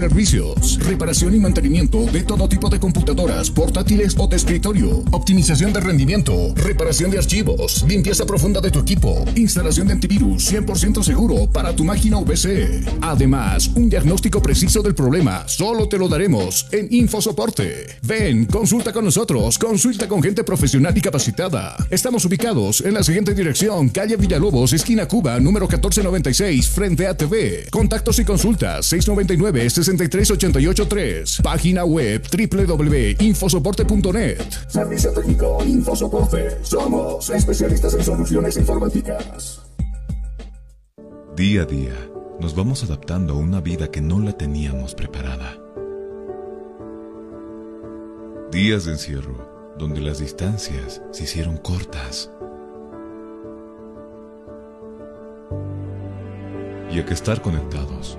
Servicios, reparación y mantenimiento de todo tipo de computadoras, portátiles o de escritorio, optimización de rendimiento, reparación de archivos, limpieza profunda de tu equipo, instalación de antivirus 100% seguro para tu máquina VC. Además, un diagnóstico preciso del problema solo te lo daremos en InfoSoporte. Ven, consulta con nosotros, consulta con gente profesional y capacitada. Estamos ubicados en la siguiente dirección, calle Villalobos, esquina Cuba, número 1496, frente a TV. Contactos y consultas 699 63883. Página web www.infosoporte.net. Servicio técnico Infosoporte. Somos especialistas en soluciones informáticas. Día a día, nos vamos adaptando a una vida que no la teníamos preparada. Días de encierro, donde las distancias se hicieron cortas. Y a que estar conectados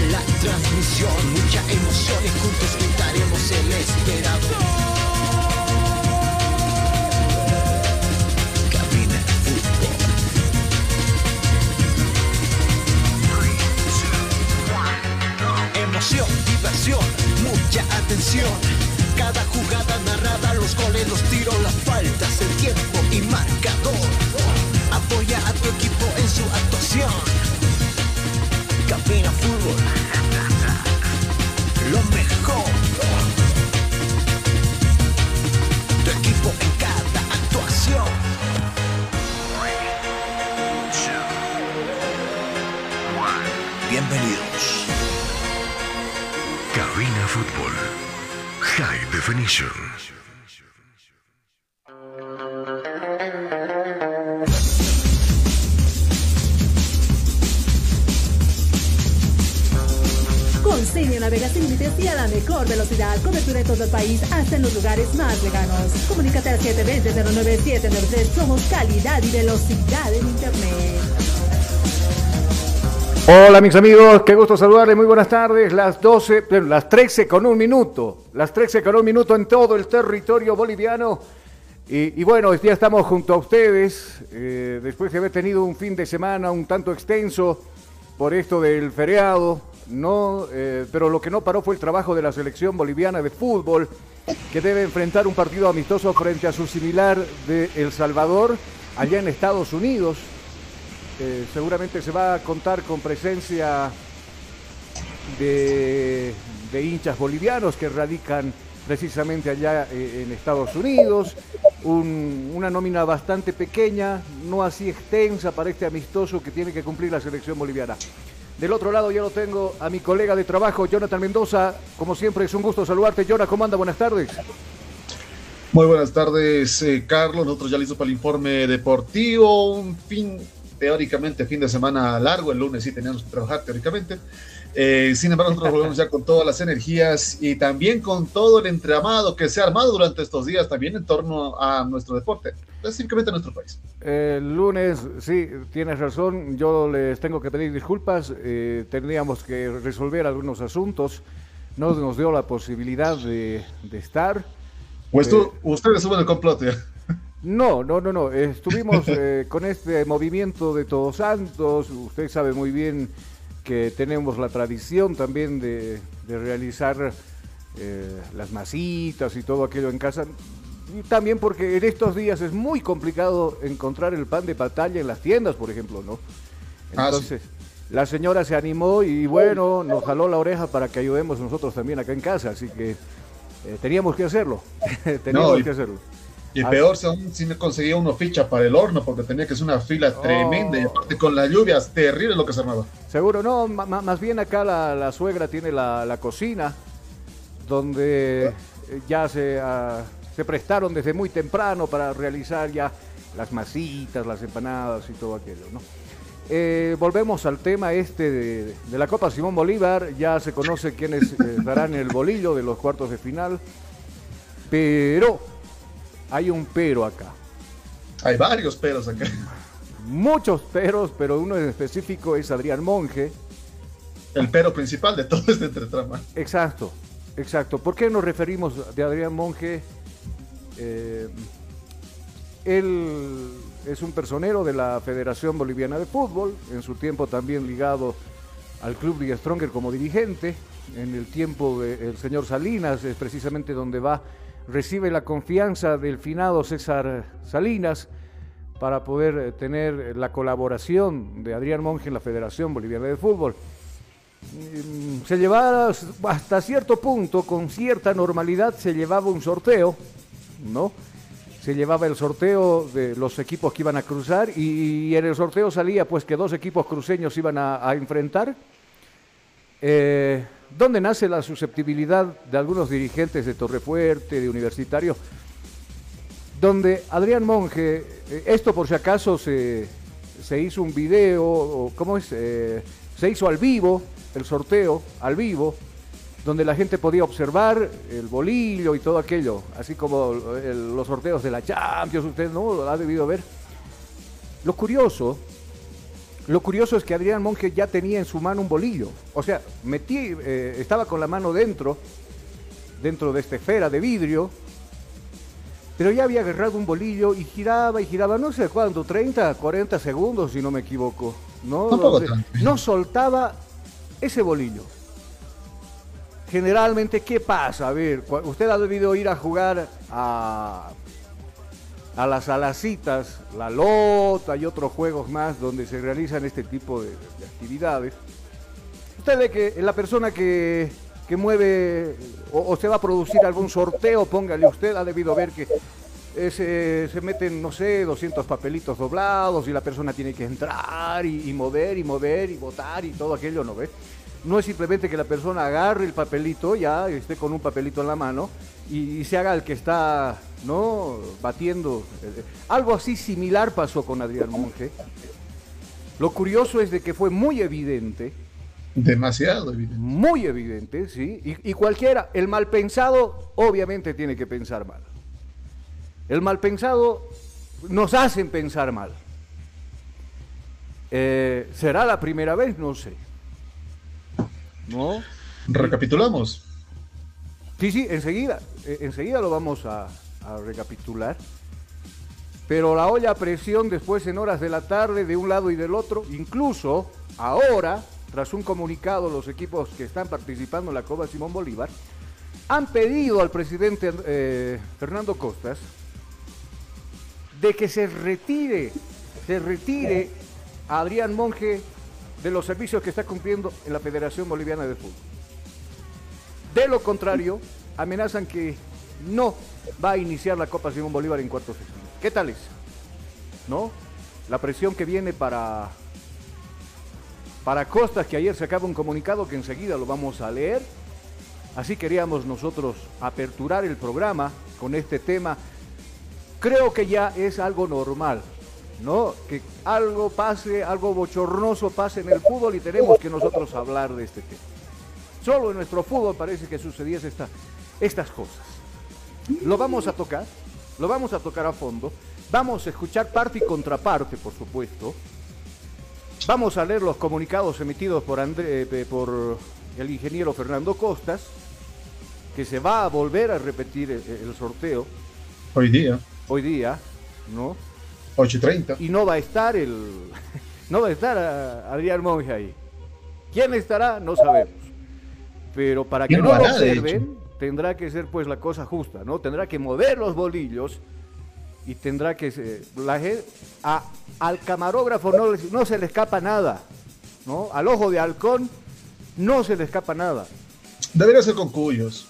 La transmisión. Mucha emoción y juntos gritaremos el esperado. 320-09793. Somos calidad y velocidad en Internet. Hola mis amigos, qué gusto saludarles, muy buenas tardes, las 12, las 13 con un minuto, las 13 con un minuto en todo el territorio boliviano. Y, y bueno, ya estamos junto a ustedes, eh, después de haber tenido un fin de semana un tanto extenso por esto del feriado, no, eh, pero lo que no paró fue el trabajo de la selección boliviana de fútbol que debe enfrentar un partido amistoso frente a su similar de El Salvador, allá en Estados Unidos. Eh, seguramente se va a contar con presencia de, de hinchas bolivianos que radican precisamente allá eh, en Estados Unidos. Un- una nómina bastante pequeña, no así extensa para este amistoso que tiene que cumplir la selección boliviana. Del otro lado ya lo tengo a mi colega de trabajo, Jonathan Mendoza. Como siempre es un gusto saludarte. Jonathan, ¿cómo anda? Buenas tardes. Muy buenas tardes, eh, Carlos. Nosotros ya listos para el informe deportivo. Un fin, teóricamente, fin de semana largo. El lunes sí teníamos que trabajar, teóricamente. Eh, sin embargo, nosotros volvemos ya con todas las energías y también con todo el entramado que se ha armado durante estos días, también en torno a nuestro deporte, específicamente a nuestro país. El lunes, sí, tienes razón, yo les tengo que pedir disculpas, eh, tendríamos que resolver algunos asuntos, no nos dio la posibilidad de, de estar. Pues tú, ustedes suben el complot. ya. No, no, no, no, estuvimos eh, con este movimiento de Todos Santos, usted sabe muy bien que tenemos la tradición también de, de realizar eh, las masitas y todo aquello en casa. Y también porque en estos días es muy complicado encontrar el pan de batalla en las tiendas, por ejemplo, ¿no? Ah, sí. Entonces, la señora se animó y bueno, nos jaló la oreja para que ayudemos nosotros también acá en casa, así que eh, teníamos que hacerlo, teníamos No, y- que hacerlo. Y Ah. peor aún si me conseguía uno ficha para el horno, porque tenía que ser una fila tremenda. Y aparte con las lluvias, terrible lo que se armaba. Seguro, no, más bien acá la, la suegra tiene la, la cocina, donde eh, ya se, ah, se prestaron desde muy temprano para realizar ya las masitas, las empanadas y todo aquello, ¿no? Eh, volvemos al tema este de, de la Copa Simón Bolívar, ya se conoce quiénes eh, darán el bolillo de los cuartos de final, pero hay un pero acá. Hay varios peros acá. Muchos peros, pero uno en específico es Adrián Monge, El pero principal de todo este entretrama. Exacto, exacto. ¿Por qué nos referimos de Adrián Monge? Eh, él es un personero de la Federación Boliviana de Fútbol, en su tiempo también ligado al Club de Stronger como dirigente. En el tiempo del señor Salinas es precisamente donde va, recibe la confianza del finado César Salinas para poder eh, tener la colaboración de Adrián Monge en la Federación Boliviana de Fútbol mm, se llevaba hasta cierto punto, con cierta normalidad, se llevaba un sorteo, ¿no? Se llevaba el sorteo de los equipos que iban a cruzar y, en el sorteo salía pues que dos equipos cruceños iban a, a enfrentar. Eh, ¿Dónde nace la susceptibilidad de algunos dirigentes de Torrefuerte, de Universitario? Donde Adrián Monge, eh, esto por si acaso se, se hizo un video, ¿cómo es? Eh, se hizo al vivo, el sorteo, al vivo, donde la gente podía observar el bolillo y todo aquello, así como el- los sorteos de la Champions, usted no lo ha debido ver. Lo curioso, lo curioso es que Adrián Monge ya tenía en su mano un bolillo, o sea, metí, eh, estaba con la mano dentro, dentro de esta esfera de vidrio, pero ya había agarrado un bolillo y giraba y giraba, no sé cuánto, 30, 40 segundos, si no me equivoco. No, tanto. no soltaba ese bolillo. Generalmente, ¿qué pasa? A ver, usted ha debido ir a jugar a, a las alacitas, la lota y otros juegos más donde se realizan este tipo de, de actividades. Usted ve que la persona que, que mueve o, se va a producir algún sorteo, póngale usted, ha debido ver que eh, se, meten, no sé, 200 papelitos doblados y la persona tiene que entrar y, mover y mover y votar y todo aquello, ¿no ve? No es simplemente que la persona agarre el papelito, ya esté con un papelito en la mano y se haga el que está, ¿no? Batiendo. eh, Algo así similar pasó con Adrián Monge. Lo curioso es de que fue muy evidente Demasiado evidente. muy evidente, ¿sí? Y, y cualquiera, el mal pensado obviamente tiene que pensar mal. El mal pensado nos hacen pensar mal. Eh, ¿Será la primera vez? No sé. ¿No? Recapitulamos. Sí, sí, enseguida, eh, enseguida lo vamos a, a recapitular. Pero la olla a presión después en horas de la tarde de un lado y del otro, incluso ahora, tras un comunicado, los equipos que están participando en la Copa Simón Bolívar han pedido al presidente eh, Fernando Costas de que se retire, se retire a Adrián Monge de los servicios que está cumpliendo en la Federación Boliviana de Fútbol. De lo contrario, amenazan que no va a iniciar la Copa Simón Bolívar en cuartos de final. ¿Qué tal es? ¿No? La presión que viene para para Costas, que ayer se acaba un comunicado que enseguida lo vamos a leer. Así queríamos nosotros aperturar el programa con este tema. Creo que ya es algo normal, ¿no? Que algo pase, algo bochornoso pase en el fútbol y tenemos que nosotros hablar de este tema. Solo en nuestro fútbol parece que sucediese esta, estas cosas. Lo vamos a tocar, lo vamos a tocar a fondo. Vamos a escuchar parte y contraparte, por supuesto. Vamos a leer los comunicados emitidos por, André, eh, por el ingeniero Fernando Costas, que se va a volver a repetir el, el sorteo Hoy día, hoy día, ¿no? 8 y 30. Y no va a estar el. No va a estar a- Adrián Monge ahí. ¿Quién estará? No sabemos. Pero para que ¿Quién no lo observen, tendrá que ser pues la cosa justa, ¿no? Tendrá que mover los bolillos y tendrá que se- la gen- a- al camarógrafo no se le escapa nada, ¿no? Al ojo de halcón no se le escapa nada. Debería ser con cuyos.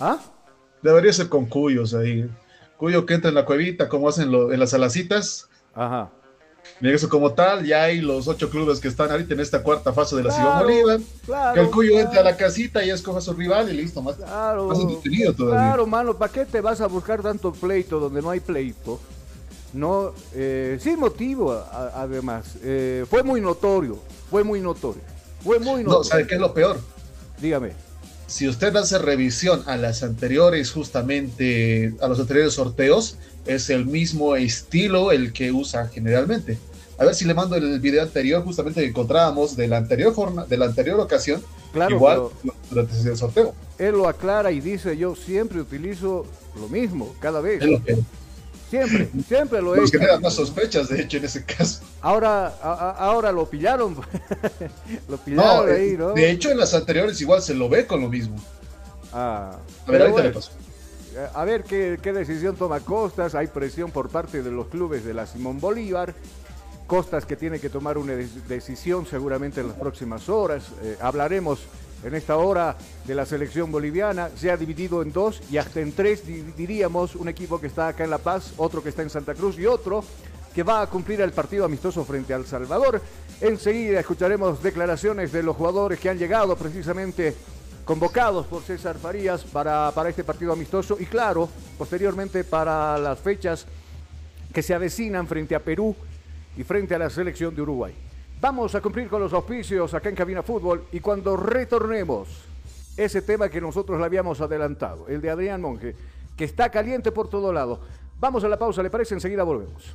¿Ah? Debería ser con cuyos ahí. Cuyo que entra en la cuevita, como hacen lo- en las alacitas. Ajá. Eso como tal, ya hay los ocho clubes que están ahorita en esta cuarta fase de la Claro, Bolívar. claro, que el Cuyo claro. entre a la casita y escoja a su rival y listo, más, Claro, más entretenido todavía. claro, mano, ¿para qué te vas a buscar tanto pleito donde no hay pleito? No, eh, sin motivo, a- además. Eh, fue muy notorio, fue muy notorio. Fue muy No, notorio. ¿sabe qué es lo peor? Dígame. Si usted hace revisión a las anteriores, justamente a los anteriores sorteos, es el mismo estilo el que usa generalmente. A ver si le mando el video anterior, justamente que encontrábamos de la anterior jornada, de la anterior ocasión, Claro, igual durante ese sorteo. Él lo aclara y dice, yo siempre utilizo lo mismo, cada vez. Es lo que Siempre, siempre lo he hecho. genera más sospechas, de hecho, en ese caso. Ahora, a- ahora lo pillaron. lo No, pillaron eh, ahí, ¿no? de hecho, en las anteriores igual se lo ve con lo mismo. Ah, A ver, ahorita le bueno, paso. eh, A ver qué, qué decisión toma Costas. Hay presión por parte de los clubes de la Simón Bolívar. Costas que tiene que tomar una decisión seguramente en las próximas horas. Eh, hablaremos en esta hora de la selección boliviana. Se ha dividido en dos y hasta en tres di- diríamos un equipo que está acá en La Paz, otro que está en Santa Cruz y otro que va a cumplir el partido amistoso frente al Salvador. Enseguida escucharemos declaraciones de los jugadores que han llegado precisamente convocados por César Farías para, para este partido amistoso y claro, posteriormente para las fechas que se avecinan frente a Perú y frente a la selección de Uruguay. Vamos a cumplir con los auspicios acá en Cabina Fútbol y cuando retornemos ese tema que nosotros le habíamos adelantado, el de Adrián Monge, que está caliente por todo lado. Vamos a la pausa, ¿le parece? Enseguida volvemos.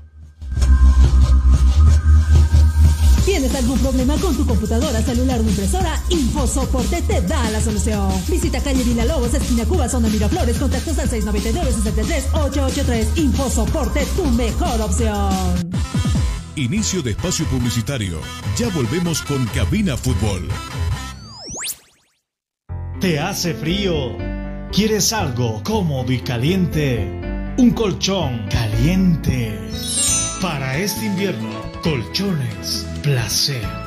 ¿Tienes algún problema con tu computadora, celular o impresora? InfoSoporte te da la solución. Visita calle Villalobos, esquina Cuba, zona Miraflores, contactos al 699-63-883. InfoSoporte, tu mejor opción. Inicio de espacio publicitario. Ya volvemos con Cabina Fútbol. ¿Te hace frío? ¿Quieres algo cómodo y caliente? Un colchón caliente. Para este invierno, colchones placer.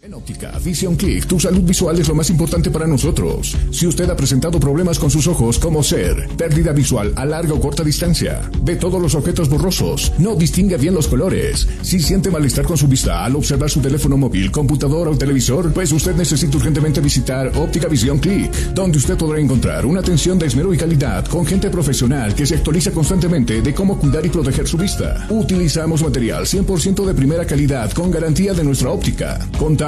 En óptica Vision Click, tu salud visual es lo más importante para nosotros. Si usted ha presentado problemas con sus ojos, como ser pérdida visual a larga o corta distancia, ve todos los objetos borrosos, no distingue bien los colores, si siente malestar con su vista al observar su teléfono móvil, computador o televisor, pues usted necesita urgentemente visitar Óptica Vision Click, donde usted podrá encontrar una atención de esmero y calidad con gente profesional que se actualiza constantemente de cómo cuidar y proteger su vista. Utilizamos material 100% de primera calidad con garantía de nuestra óptica. Contamos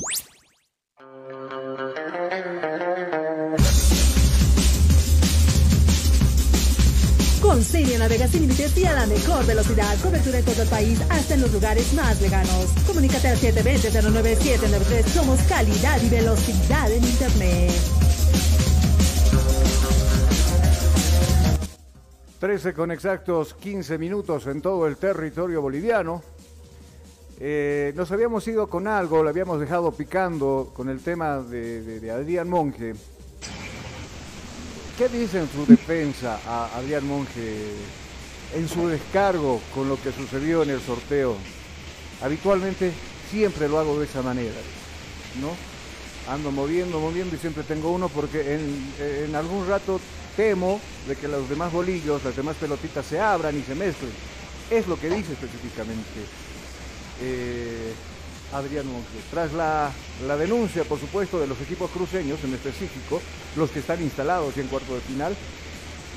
Con Siria navega sin límites y a la mejor velocidad. Cobertura en todo el país, hasta en los lugares más lejanos. Comunícate al 720-09793. Somos calidad y velocidad en Internet. 13 con exactos 15 minutos en todo el territorio boliviano. Eh, nos habíamos ido con algo, lo habíamos dejado picando con el tema de, de- Adrián Monge. ¿Qué dice en su defensa a Adrián Monge en su descargo con lo que sucedió en el sorteo? Habitualmente siempre lo hago de esa manera, ¿no? Ando moviendo, moviendo y siempre tengo uno porque en, algún rato temo de que los demás bolillos, las demás pelotitas se abran y se mezclen. Es lo que dice específicamente eh, Adrián Monge. Tras la, la denuncia, por supuesto, de los equipos cruceños, en específico, los que están instalados en cuarto de final,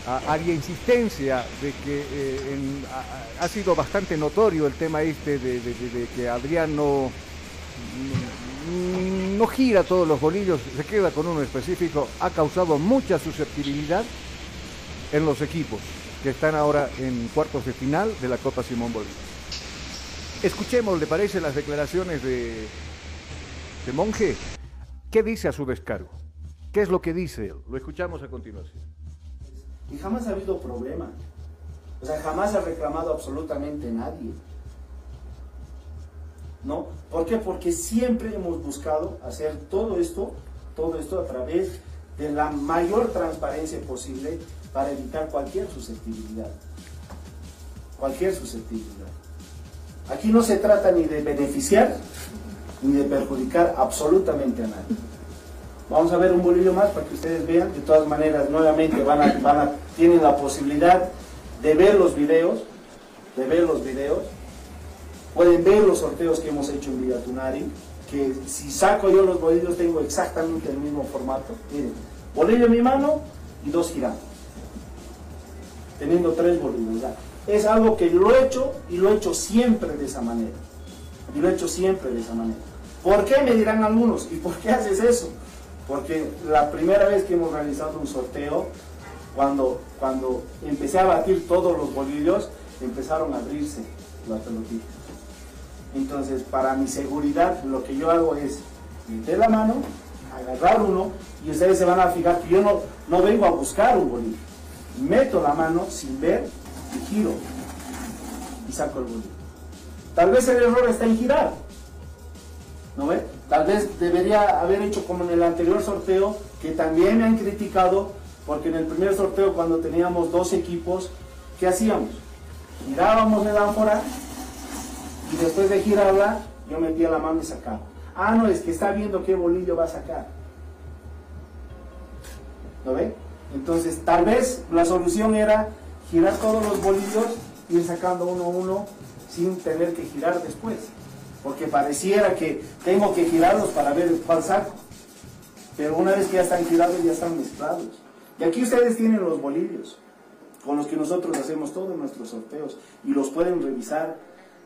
a- haría insistencia de que eh, en- a- a- ha sido bastante notorio el tema este de, que Adrián no- no gira todos los bolillos, se queda con uno específico, ha causado mucha susceptibilidad en los equipos que están ahora en cuartos de final de la Copa Simón Bolívar. Escuchemos, ¿le parece las declaraciones de, de Monje? ¿Qué dice a su descargo? ¿Qué es lo que dice él? Lo escuchamos a continuación. Y jamás ha habido problema. O sea, jamás ha reclamado absolutamente nadie. ¿No? ¿Por qué? Porque siempre hemos buscado hacer todo esto, todo esto a través de la mayor transparencia posible para evitar cualquier susceptibilidad. Cualquier susceptibilidad. Aquí no se trata ni de beneficiar ni de perjudicar absolutamente a nadie. Vamos a ver un bolillo más para que ustedes vean. De todas maneras, nuevamente van van tienen la posibilidad de ver los videos, de ver los videos. Pueden ver los sorteos que hemos hecho en Villatunari, que si saco yo los bolillos tengo exactamente el mismo formato. Miren, bolillo en mi mano y dos girando. Teniendo tres bolillos. ya. Es algo que lo he hecho y lo he hecho siempre de esa manera. Y lo he hecho siempre de esa manera. ¿Por qué me dirán algunos? ¿Y por qué haces eso? Porque la primera vez que hemos realizado un sorteo, cuando, cuando empecé a batir todos los bolillos, empezaron a abrirse las pelotitas. Entonces, para mi seguridad, lo que yo hago es meter la mano, agarrar uno, y ustedes se van a fijar que yo no, no vengo a buscar un bolillo. Meto la mano sin ver giro y saco el bolillo. Tal vez el error está en girar. ¿No ve? Tal vez debería haber hecho como en el anterior sorteo, que también me han criticado, porque en el primer sorteo cuando teníamos dos equipos, ¿qué hacíamos? Girábamos el ánfora y después de girarla, yo metía la mano y sacaba. Ah, no, es que está viendo qué bolillo va a sacar. ¿Lo ve? Entonces, tal vez la solución era girar todos los bolillos, ir sacando uno a uno sin tener que girar después. Porque pareciera que tengo que girarlos para ver cuál saco. Pero una vez que ya están girados, ya están mezclados. Y aquí ustedes tienen los bolillos con los que nosotros hacemos todos nuestros sorteos y los pueden revisar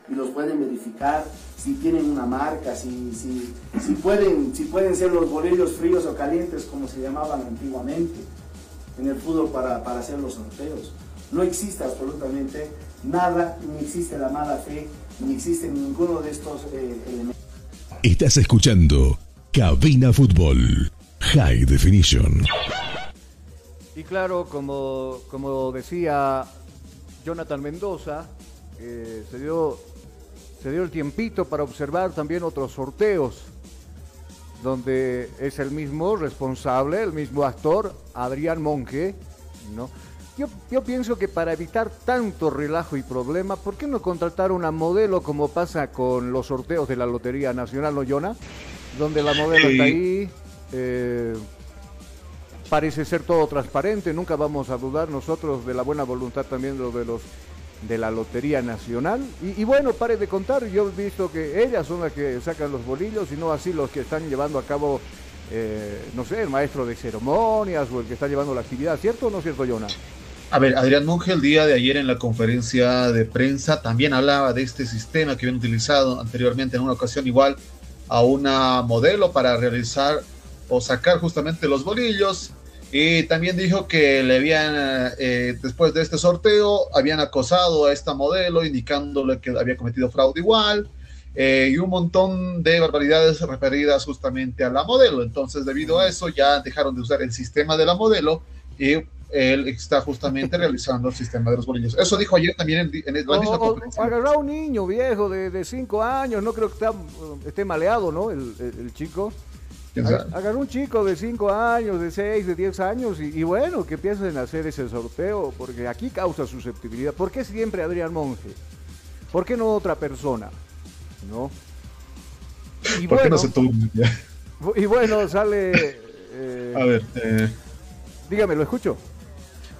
y los pueden verificar si tienen una marca, si, si, si pueden, si pueden ser los bolillos fríos o calientes como se llamaban antiguamente en el fútbol para, para hacer los sorteos. No existe absolutamente nada, ni existe la mala fe, ni existe ninguno de estos eh, elementos. Estás escuchando Cabina Fútbol High Definition. Y claro, como, como decía Jonathan Mendoza, eh, se, dio, se dio el tiempito para observar también otros sorteos, donde es el mismo responsable, el mismo actor, Adrián Monge, ¿no? Yo, yo pienso que para evitar tanto relajo y problema, ¿por qué no contratar una modelo como pasa con los sorteos de la Lotería Nacional, no, Jonah? Donde la modelo está ahí, eh, parece ser todo transparente, nunca vamos a dudar nosotros de la buena voluntad también de, de los de la Lotería Nacional. Y, y, bueno, pare de contar, yo he visto que ellas son las que sacan los bolillos y no así los que están llevando a cabo, eh, no sé, el maestro de ceremonias o el que está llevando la actividad, ¿cierto o no es cierto, Jonah? A ver, Adrián Monge el día de ayer en la conferencia de prensa también hablaba de este sistema que habían utilizado anteriormente en una ocasión igual a una modelo para realizar o sacar justamente los bolillos y también dijo que le habían, eh, después de este sorteo, habían acosado a esta modelo, indicándole que había cometido fraude igual, eh, y un montón de barbaridades referidas justamente a la modelo. Entonces, debido a eso, ya dejaron de usar el sistema de la modelo y él está justamente realizando el sistema de los bolillos. Eso dijo ayer también en, en la misma conferencia. Agarrar a un niño viejo de 5 años, no creo que está, esté maleado, ¿no? El, el, el chico. Agarró un chico de 5 años, de 6, de 10 años y, y, bueno, que empiecen a hacer ese sorteo porque aquí causa susceptibilidad. ¿Por qué siempre Adrián Monge? ¿Por qué no otra persona? ¿No? Y ¿Por bueno, qué no se turna Y bueno, sale... Eh, a ver, eh, dígame, lo escucho.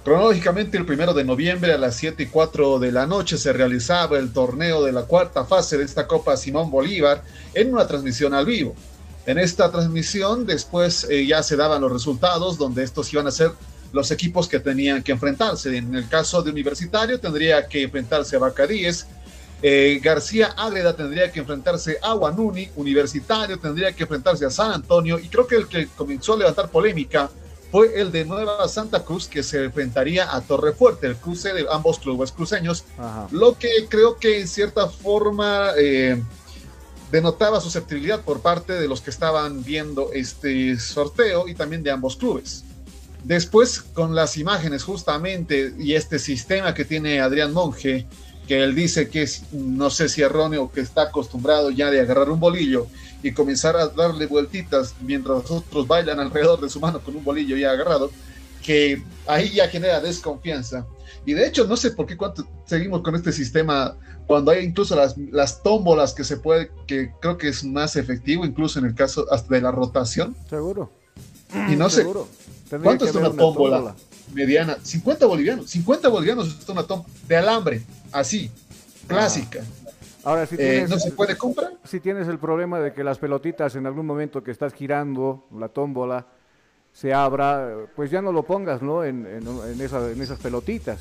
Cronológicamente, el primero de noviembre a las 7 y 4 de la noche se realizaba el torneo de la cuarta fase de esta Copa Simón Bolívar en una transmisión al vivo. En esta transmisión después eh, ya se daban los resultados donde estos iban a ser los equipos que tenían que enfrentarse. En el caso de Universitario tendría que enfrentarse a Bacadíes, eh, García Ágreda tendría que enfrentarse a Guanuni, Universitario tendría que enfrentarse a San Antonio y creo que el que comenzó a levantar polémica fue el de Nueva Santa Cruz que se enfrentaría a Torrefuerte, el cruce de ambos clubes cruceños, Ajá. lo que creo que en cierta forma... Eh, denotaba susceptibilidad por parte de los que estaban viendo este sorteo y también de ambos clubes. Después, con las imágenes justamente y este sistema que tiene Adrián Monge, que él dice que es, no sé si erróneo, que está acostumbrado ya de agarrar un bolillo y comenzar a darle vueltitas mientras otros bailan alrededor de su mano con un bolillo ya agarrado, que ahí ya genera desconfianza. Y de hecho, no sé por qué cuánto seguimos con este sistema cuando hay incluso las, las tómbolas que se puede, que creo que es más efectivo, incluso en el caso hasta de la rotación. Seguro. Y no sé, ¿cuánto es una, una tómbola, tómbola, mediana? 50 bolivianos, 50 bolivianos es una tómbola de alambre, así, clásica. Ah. Ahora, si tienes, eh, ¿no se puede comprar? Si tienes el problema de que las pelotitas en algún momento que estás girando, la tómbola, se abra, pues ya no lo pongas, ¿no? En, en, en, esa, en esas pelotitas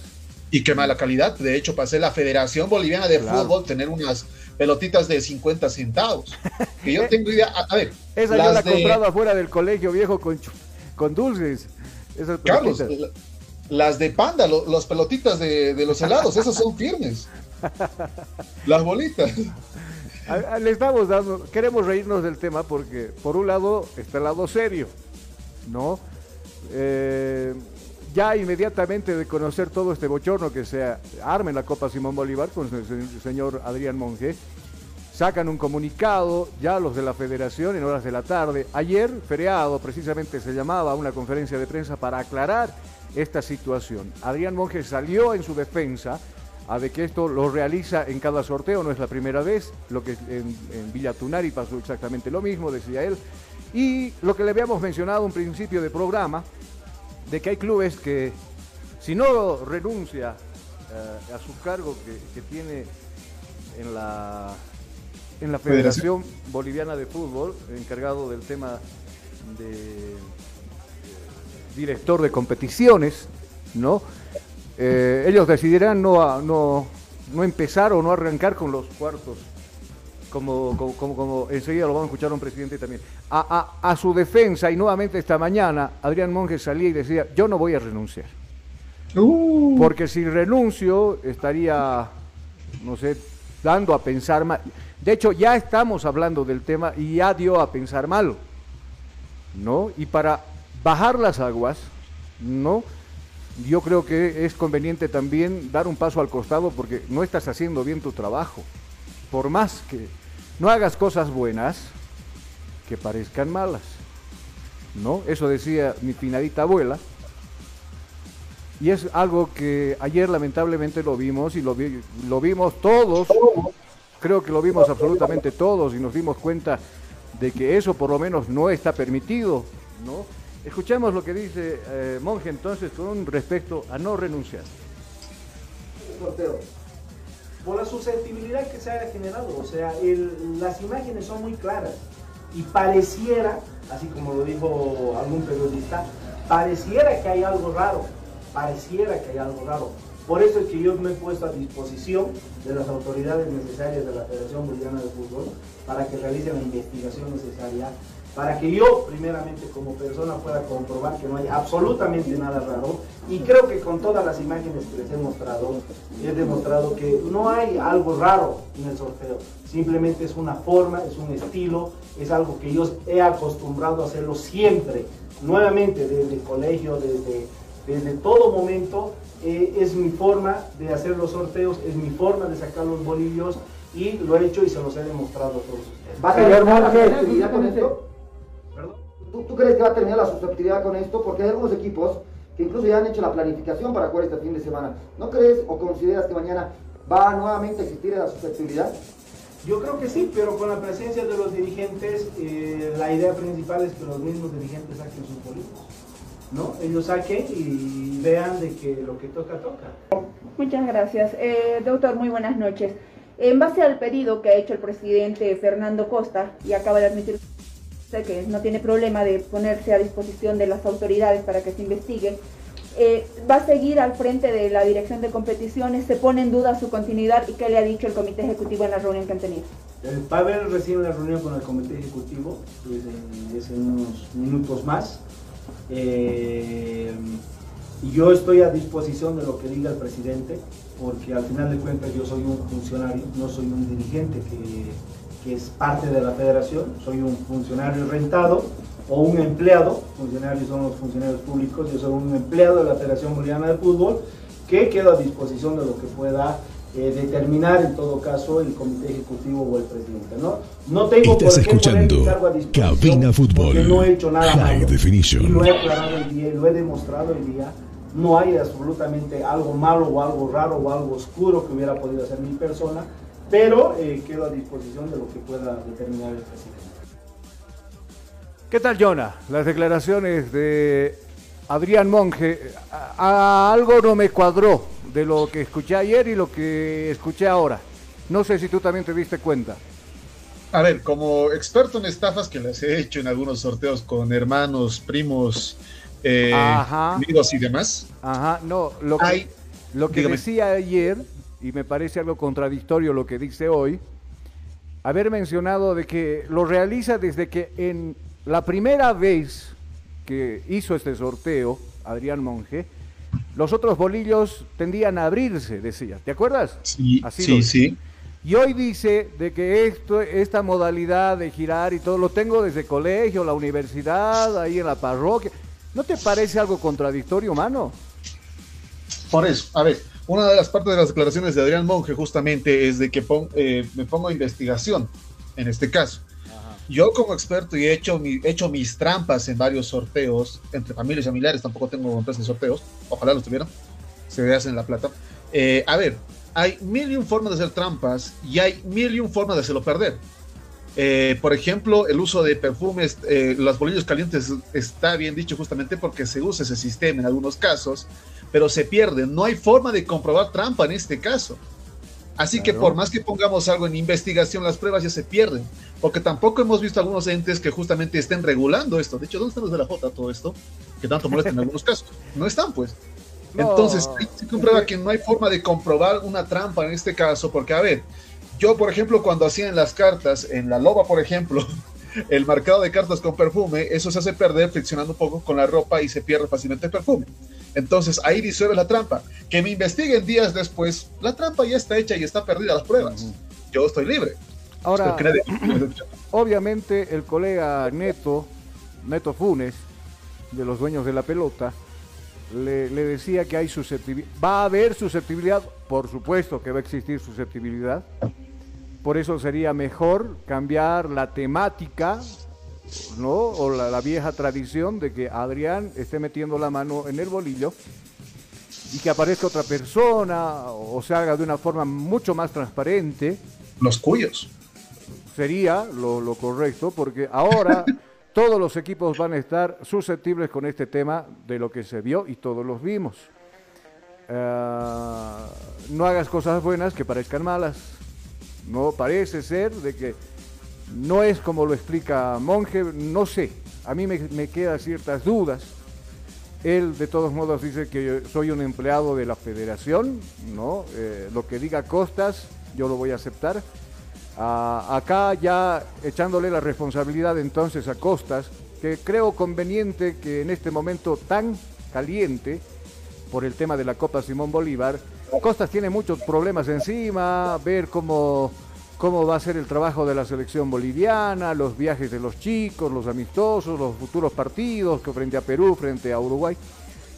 y qué mala calidad. De hecho, pasé la Federación Boliviana de claro. Fútbol tener unas pelotitas de 50 centavos. Que yo tengo idea. A, ver, esa yo la de... compraba afuera del colegio viejo con, con dulces. Esas Carlos, las de panda, lo, las pelotitas de, de, los helados, esas son firmes. Las bolitas. Le estamos dando, queremos reírnos del tema porque por un lado está el lado serio, ¿no? Eh, ya inmediatamente de conocer todo este bochorno que se arma en la Copa Simón Bolívar con el señor Adrián Monge, sacan un comunicado ya los de la federación en horas de la tarde. Ayer, feriado, precisamente se llamaba a una conferencia de prensa para aclarar esta situación. Adrián Monge salió en su defensa a de que esto lo realiza en cada sorteo, no es la primera vez, lo que en, en Villa Tunari pasó exactamente lo mismo, decía él. Y lo que le habíamos mencionado un principio de programa, de que hay clubes que si no renuncia uh, a su cargo que, que, tiene en la en la Federación, Federación Boliviana de Fútbol, encargado del tema de eh, director de competiciones, ¿no? Eh, ellos decidirán no, no, no empezar o no arrancar con los cuartos como, como, como, como, enseguida lo vamos a escuchar un presidente también. A, a, a, su defensa, y nuevamente esta mañana, Adrián Monge salía y decía, yo no voy a renunciar. Uh. Porque si renuncio estaría, no sé, dando a pensar mal. De hecho, ya estamos hablando del tema y ya dio a pensar mal. ¿No? Y para bajar las aguas, ¿no? Yo creo que es conveniente también dar un paso al costado porque no estás haciendo bien tu trabajo. Por más que no hagas cosas buenas, que parezcan malas. ¿No? Eso decía mi finadita abuela. Y es algo que ayer lamentablemente lo vimos y lo, lo vimos todos. Creo que lo vimos absolutamente todos y nos dimos cuenta de que eso por lo menos no está permitido. ¿no? Escuchemos lo que dice eh, Monje entonces con respecto a no renunciar. sorteo. Por la susceptibilidad que se haya generado, o sea, las imágenes son muy claras y pareciera, así como lo dijo algún periodista, pareciera que hay algo raro, pareciera que hay algo raro. Por eso es que yo me he puesto a disposición de las autoridades necesarias de la Federación Boliviana de Fútbol para que realicen la investigación necesaria, para que yo, primeramente como persona, pueda comprobar que no hay absolutamente nada raro. Y creo que con todas las imágenes que les he mostrado, he demostrado que no hay algo raro en el sorteo. Simplemente es una forma, es un estilo, es algo que yo he acostumbrado a hacerlo siempre. Nuevamente, desde el colegio, desde, desde todo momento, eh, es mi forma de hacer los sorteos, es mi forma de sacar los bolillos y lo he hecho y se los he demostrado a todos ustedes. ¿Va a tener ¿Tú, tú crees que va a tener la susceptibilidad con esto? Porque hay algunos equipos que incluso ya han hecho la planificación para jugar este fin de semana. ¿No crees o consideras que mañana va nuevamente a existir la susceptibilidad? Yo creo que sí, pero con la presencia de los dirigentes, eh, la idea principal es que los mismos dirigentes saquen sus políticos. ¿no? Ellos saquen y vean de que lo que toca, toca. Muchas gracias. Eh, doctor, muy buenas noches. En base al pedido que ha hecho el presidente Fernando Costa y acaba de admitir usted que no tiene problema de ponerse a disposición de las autoridades para que se investigue, eh, ¿va a seguir al frente de la dirección de competiciones? ¿Se pone en duda su continuidad y qué le ha dicho el comité ejecutivo en la reunión que han tenido? Eh, va a haber recién la reunión con el comité ejecutivo, pues, en, es unos minutos más. Eh, y yo estoy a disposición de lo que diga el presidente, porque al final de cuentas yo soy un funcionario, no soy un dirigente que, que es parte de la federación, soy un funcionario rentado o un empleado, funcionarios son los funcionarios públicos, yo soy un empleado de la Federación Boliviana de Fútbol, que quedo a disposición de lo que pueda eh, determinar en todo caso el comité ejecutivo o el presidente. No, no tengo Estás por qué poner escuchando mi cargo a disposición Cabina Fútbol. no he hecho nada High malo. Definition. Y lo he aclarado el día, lo he demostrado el día. No hay absolutamente algo malo o algo raro o algo oscuro que hubiera podido hacer mi persona, pero eh, quedo a disposición de lo que pueda determinar el presidente. ¿Qué tal, Jonah? Las declaraciones de Adrián Monge. A, a- algo no me cuadró de lo que escuché ayer y lo que escuché ahora. No sé si tú también te diste cuenta. A ver, como experto en estafas que las he hecho en algunos sorteos con hermanos, primos, eh, amigos y demás. Ajá, no, lo que, Hay- lo que dígame. decía ayer, y me parece algo contradictorio lo que dice hoy, haber mencionado de que lo realiza desde que en la primera vez que hizo este sorteo, Adrián Monge, los otros bolillos tendían a abrirse, decía. ¿Te acuerdas? Sí, Así sí, sí. Y hoy dice de que esto, esta modalidad de girar y todo lo tengo desde colegio, la universidad, ahí en la parroquia. ¿No te parece algo contradictorio, mano? Por eso, a ver, una de las partes de las declaraciones de Adrián Monge justamente es de que pon- eh, me pongo a investigación, en este caso. Yo como experto y he hecho, mi- he hecho mis trampas en varios sorteos, entre familias y familiares, tampoco tengo empresas de sorteos, ojalá los tuvieran, se hacen la plata. Eh, a ver, hay mil y un formas de hacer trampas y hay mil y un formas de hacerlo perder. Eh, por ejemplo, el uso de perfumes, eh, los bolillos calientes está bien dicho justamente porque se usa ese sistema en algunos casos, pero se pierde. No hay forma de comprobar trampa en este caso. Así que Claro. por más que pongamos algo en investigación, las pruebas ya se pierden. Porque tampoco hemos visto algunos entes que justamente estén regulando esto. De hecho, ¿dónde están los de la J todo esto? Que tanto molestan en algunos casos. No están, pues. No. Entonces, se comprueba que no hay forma de comprobar una trampa en este caso, porque, a ver, yo, por ejemplo, cuando hacían las cartas, en la loba, por ejemplo, el marcado de cartas con perfume, eso se hace perder friccionando un poco con la ropa y se pierde fácilmente el perfume. Entonces ahí disuelve la trampa. Que me investiguen días después, la trampa ya está hecha y está perdida las pruebas. Yo estoy libre. Ahora, obviamente el colega Neto, Neto Funes, de los dueños de la pelota, le, le decía que hay susceptibilidad. Va a haber susceptibilidad, por supuesto que va a existir susceptibilidad. Por eso sería mejor cambiar la temática, ¿no? O la, la vieja tradición de que Adrián esté metiendo la mano en el bolillo y que aparezca otra persona o se haga de una forma mucho más transparente. Los cuyos. Sería lo, lo correcto, porque ahora todos los equipos van a estar susceptibles con este tema de lo que se vio y todos los vimos. Ah, no hagas cosas buenas que parezcan malas. No parece ser de que no es como lo explica Monje, no sé. A mí me, quedan ciertas dudas. Él de todos modos dice que soy un empleado de la federación, ¿no? Eh, lo que diga Costas, yo lo voy a aceptar. Ah, acá ya echándole la responsabilidad entonces a Costas, que creo conveniente que en este momento tan caliente por el tema de la Copa Simón Bolívar, Costas tiene muchos problemas encima, ver cómo, cómo va a ser el trabajo de la selección boliviana, los viajes de los chicos, los amistosos, los futuros partidos frente a Perú, frente a Uruguay.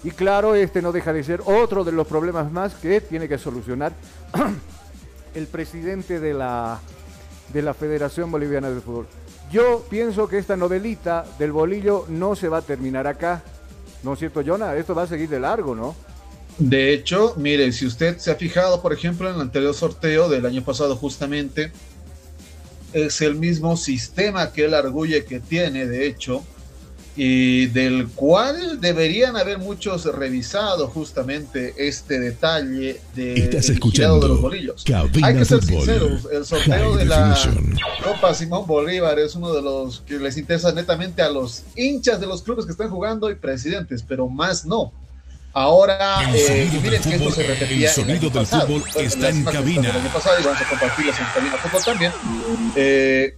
Y claro, este no deja de ser otro de los problemas más que tiene que solucionar el presidente de la, de la Federación Boliviana de Fútbol. Yo pienso que esta novelita del bolillo no se va a terminar acá. ¿No es cierto, Jonah? Esto va a seguir de largo, ¿no? De hecho, mire, si usted se ha fijado, por ejemplo, en el anterior sorteo del año pasado, justamente, es el mismo sistema que él arguye que tiene, de hecho, y del cual deberían haber muchos revisado justamente este detalle de, Estás el escuchando de los bolillos. Cabina Hay que ser Fútbol. sinceros, el sorteo High de la Definition. Copa Simón Bolívar es uno de los que les interesa netamente a los hinchas de los clubes que están jugando y presidentes, pero más no. Ahora, El eh, miren que esto se repetía el sonido del pasado. fútbol Entonces, está en cabina. del año pasado y vamos a compartirlas en Cabina Fútbol también. Eh,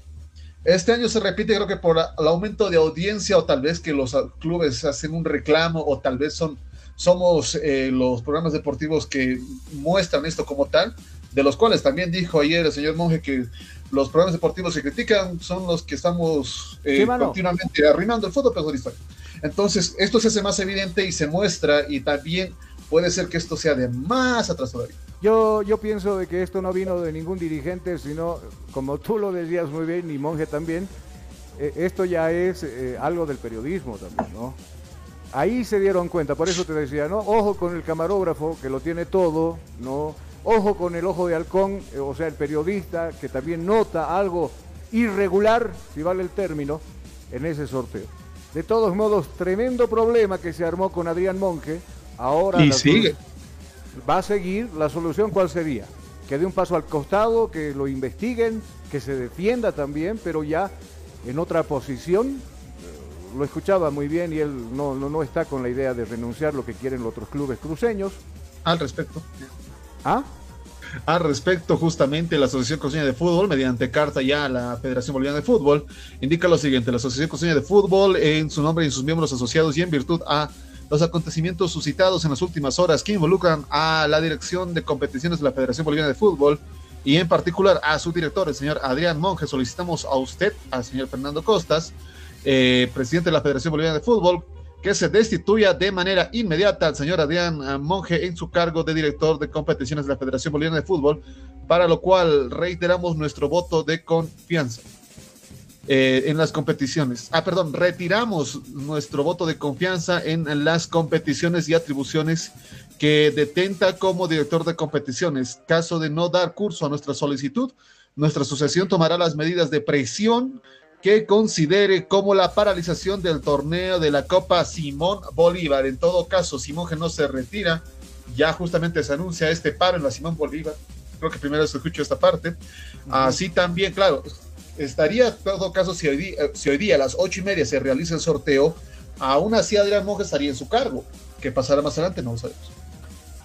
este año se repite, creo que por el aumento de audiencia o tal vez que los clubes hacen un reclamo o tal vez son somos eh, los programas deportivos que muestran esto como tal, de los cuales también dijo ayer el señor Monge que los programas deportivos que critican son los que estamos eh, Sí, continuamente arruinando el fútbol, pero es historia. Entonces, esto se hace más evidente y se muestra y también puede ser que esto sea de más atrás todavía. Yo, yo pienso de que esto no vino de ningún dirigente, sino, como tú lo decías muy bien, y Monje también, eh, esto ya es eh, algo del periodismo también, ¿no? Ahí se dieron cuenta, por eso te decía, ¿no? Ojo con el camarógrafo, que lo tiene todo, ¿no? Ojo con el ojo de halcón, eh, o sea, el periodista, que también nota algo irregular, si vale el término, en ese sorteo. De todos modos, tremendo problema que se armó con Adrián Monge. Ahora Y sigue. va a seguir. ¿La solución cuál sería? Que dé un paso al costado, que lo investiguen, que se defienda también, pero ya en otra posición. Eh, Lo escuchaba muy bien y él no, no, no está con la idea de renunciar lo que quieren los otros clubes cruceños. Al respecto. ¿Ah? Al respecto, justamente la Asociación Cruceña de Fútbol, mediante carta ya a la Federación Boliviana de Fútbol, indica lo siguiente: la Asociación Cruceña de Fútbol, en su nombre y en sus miembros asociados y en virtud a los acontecimientos suscitados en las últimas horas que involucran a la dirección de competiciones de la Federación Boliviana de Fútbol y en particular a su director, el señor Adrián Monge, solicitamos a usted, al señor Fernando Costas, eh, presidente de la Federación Boliviana de Fútbol, que se destituya de manera inmediata al señor Adrián eh, Monge en su cargo de director de competiciones de la Federación Boliviana de Fútbol, para lo cual reiteramos nuestro voto de confianza eh, en las competiciones. Ah, perdón, retiramos nuestro voto de confianza en las competiciones y atribuciones que detenta como director de competiciones. Caso de no dar curso a nuestra solicitud, nuestra asociación tomará las medidas de presión que considere como la paralización del torneo de la Copa Simón Bolívar. En todo caso, Simón que no se retira, ya justamente se anuncia este paro en la Simón Bolívar. Creo que primero se escucho esta parte. Así también, claro, estaría en todo caso si hoy día, si hoy día a las ocho y media se realiza el sorteo, aún así Adrián Monge estaría en su cargo. ¿Qué pasará más adelante? No lo sabemos.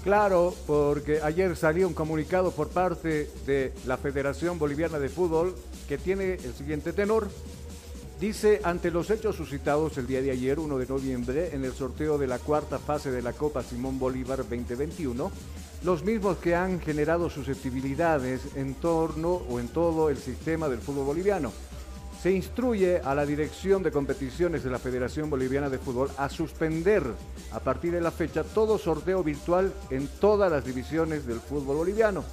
Claro, porque ayer salió un comunicado por parte de la Federación Boliviana de Fútbol que tiene el siguiente tenor. Dice, ante los hechos suscitados el día de ayer, 1 de noviembre, en el sorteo de la cuarta fase de la Copa Simón Bolívar 2021, los mismos que han generado susceptibilidades en torno o en todo el sistema del fútbol boliviano. Se instruye a la Dirección de Competiciones de la Federación Boliviana de Fútbol a suspender a partir de la fecha todo sorteo virtual en todas las divisiones del fútbol boliviano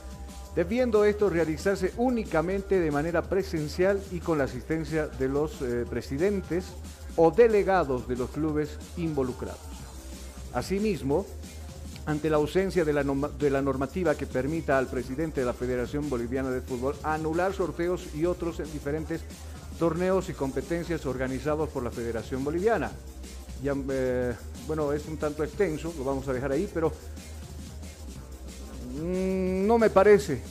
debiendo esto realizarse únicamente de manera presencial y con la asistencia de los eh, presidentes o delegados de los clubes involucrados. Asimismo, ante la ausencia de la, de la, normativa que permita al presidente de la Federación Boliviana de Fútbol anular sorteos y otros en diferentes torneos y competencias organizados por la Federación Boliviana. Eh, bueno, es un tanto extenso, lo vamos a dejar ahí, pero Mm, no me parece,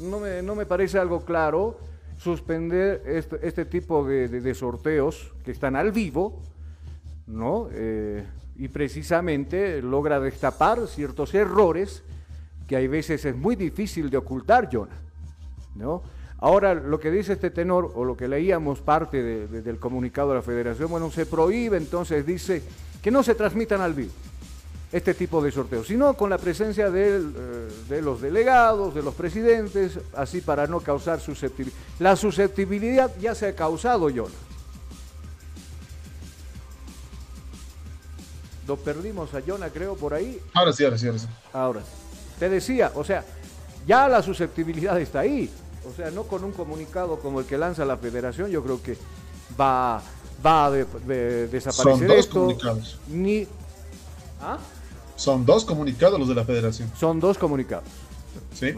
no me, no me, parece algo claro suspender este, este tipo de, sorteos que están al vivo, ¿no? Eh, y precisamente logra destapar ciertos errores que hay veces es muy difícil de ocultar, Jonah, ¿no? Ahora, lo que dice este tenor, o lo que leíamos parte del comunicado de la federación, bueno, se prohíbe, entonces dice que no se transmitan al vivo este tipo de sorteos, sino con la presencia eh, de, los delegados, de los presidentes, así para no causar susceptibilidad. La susceptibilidad ya se ha causado, Yona. Lo perdimos a Yona, creo, por ahí. Ahora sí, ahora sí, ahora sí. Ahora Te decía, o sea, ya la susceptibilidad está ahí. O sea, no con un comunicado como el que lanza la federación, yo creo que va, va a desaparecer Son esto. Comunicados. Ni. ¿Ah? Son dos comunicados los de la federación. Son dos comunicados. Sí.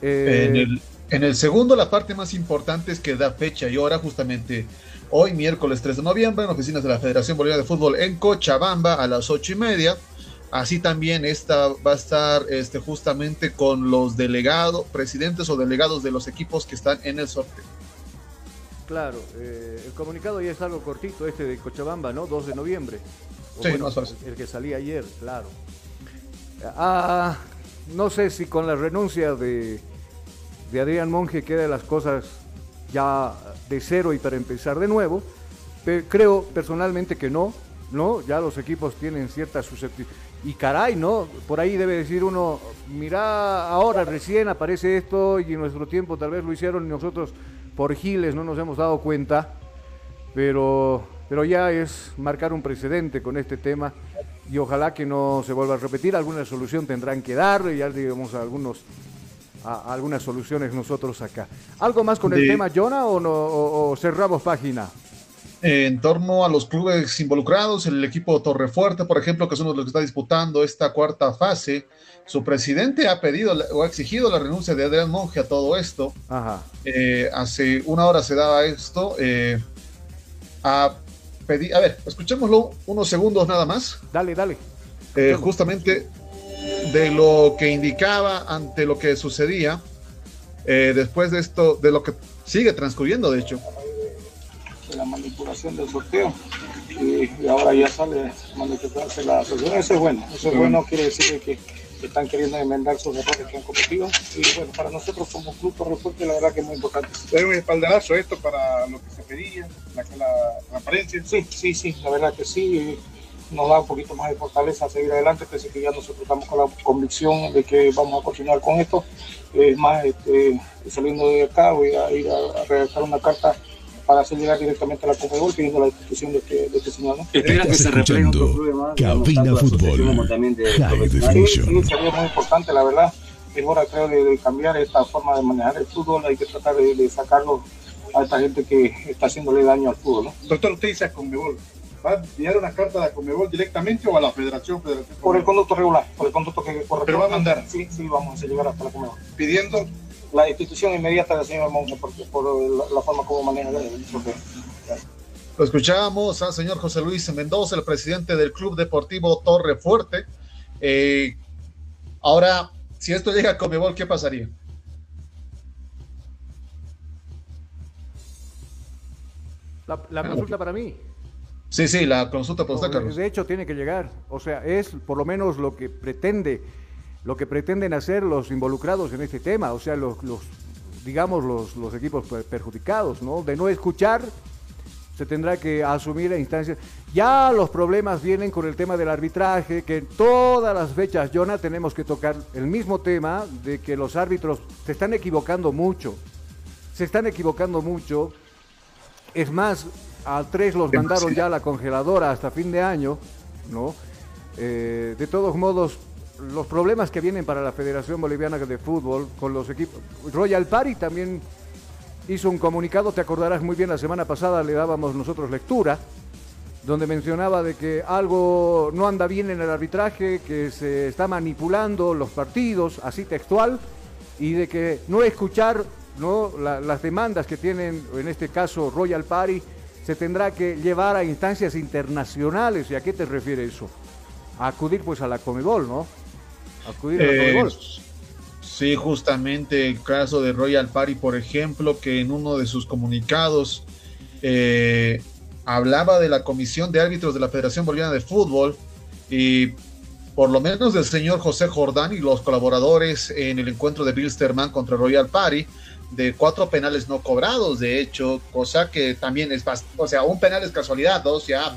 Eh, en, el, segundo, la parte más importante es que da fecha y hora, justamente hoy, miércoles 3 de noviembre, en oficinas de la Federación Boliviana de Fútbol en Cochabamba a las ocho y media. Así también esta va a estar este, justamente con los delegados, presidentes o delegados de los equipos que están en el sorteo. Claro, eh, el comunicado ya es algo cortito, este de Cochabamba, ¿no? 2 de noviembre. Sí, más fácil. El que salía ayer, claro. Ah, no sé si con la renuncia de, de Adrián Monge quedan las cosas ya de cero y para empezar de nuevo. Pero creo personalmente que no, ¿no? Ya los equipos tienen cierta susceptibilidad. Y caray, ¿no? Por ahí debe decir uno, mira, ahora recién aparece esto y en nuestro tiempo tal vez lo hicieron nosotros por giles no nos hemos dado cuenta. Pero pero ya es marcar un precedente con este tema y ojalá que no se vuelva a repetir. Alguna solución tendrán que dar, ya digamos algunos, algunas soluciones nosotros acá. ¿Algo más con el tema, Jonah, o, no, cerramos página? En torno a los clubes involucrados, el equipo Torrefuerte, por ejemplo, que es uno de los que está disputando esta cuarta fase, su presidente ha pedido o ha exigido la renuncia de Adrián Monge a todo esto. Ajá. Eh, hace una hora se daba esto. Eh, a a ver, escuchémoslo unos segundos nada más. Dale, dale. Eh, justamente de lo que indicaba ante lo que sucedía eh, después de esto, de lo que sigue transcurriendo, de hecho. De la manipulación del sorteo y, ahora ya sale manifestarse la asociación. Eso es bueno, eso es bueno, quiere decir que están queriendo enmendar sus errores que han cometido. Y bueno, para nosotros como club Torre la verdad que es muy importante. ¿Es un espaldarazo esto para lo que se pedía, la, la transparencia? Sí, sí, sí, la verdad que sí. Nos da un poquito más de fortaleza a seguir adelante, pese que ya nosotros estamos con la convicción de que vamos a continuar con esto. Es más, este, saliendo de acá voy a ir a redactar una carta para hacer llegar directamente a la Conmebol pidiendo la institución de este, de este señor. ¿no? Espera que se refleje otro club más. Cabina Fútbol. Sí, sería muy importante, la verdad. Es hora, creo, de, de, cambiar esta forma de manejar el fútbol. Hay que tratar de, de sacarlo a esta gente que está haciéndole daño al fútbol. ¿no? Doctor, usted dice a Conmebol. ¿Va a enviar una carta a la Conmebol directamente o a la Federación? Federación por el conducto regular, por el conducto que corresponde. ¿Pero va a mandar? Sí, sí, vamos a llegar hasta la Conmebol. ¿Pidiendo? La institución inmediata del señor Monge por, por la, la, forma como maneja el sorteo. Lo escuchábamos al señor José Luis Mendoza, el presidente del Club Deportivo Torre Fuerte. Eh, ahora, si esto llega a Comebol, ¿qué pasaría? La, la consulta para mí. Sí, sí, la consulta para usted, Carlos. De hecho, tiene que llegar. O sea, es por lo menos lo que pretende lo que pretenden hacer los involucrados en este tema, o sea, los, los digamos, los, los, equipos perjudicados, ¿no? De no escuchar se tendrá que asumir a instancias. Ya los problemas vienen con el tema del arbitraje, que en todas las fechas, Jonah, tenemos que tocar el mismo tema de que los árbitros se están equivocando mucho. Se están equivocando mucho. Es más, a tres los mandaron ya a la congeladora hasta fin de año, ¿no? Eh, de todos modos, los problemas que vienen para la Federación Boliviana de Fútbol con los equipos. Royal Party también hizo un comunicado, te acordarás muy bien, la semana pasada le dábamos nosotros lectura, donde mencionaba de que algo no anda bien en el arbitraje, que se está manipulando los partidos, así textual, y de que no escuchar ¿no? las demandas que tienen, en este caso Royal Party, se tendrá que llevar a instancias internacionales. ¿Y a qué te refiere eso? A acudir pues a la Comebol, ¿no? Acudir a Eh. Sí, justamente el caso de Royal Party, por ejemplo, que en uno de sus comunicados eh, hablaba de la Comisión de Árbitros de la Federación Boliviana de Fútbol y por lo menos del señor José Jordán y los colaboradores en el encuentro de Bilsterman contra Royal Party de cuatro penales no cobrados, de hecho, cosa que también es o sea, un penal es casualidad, dos ya,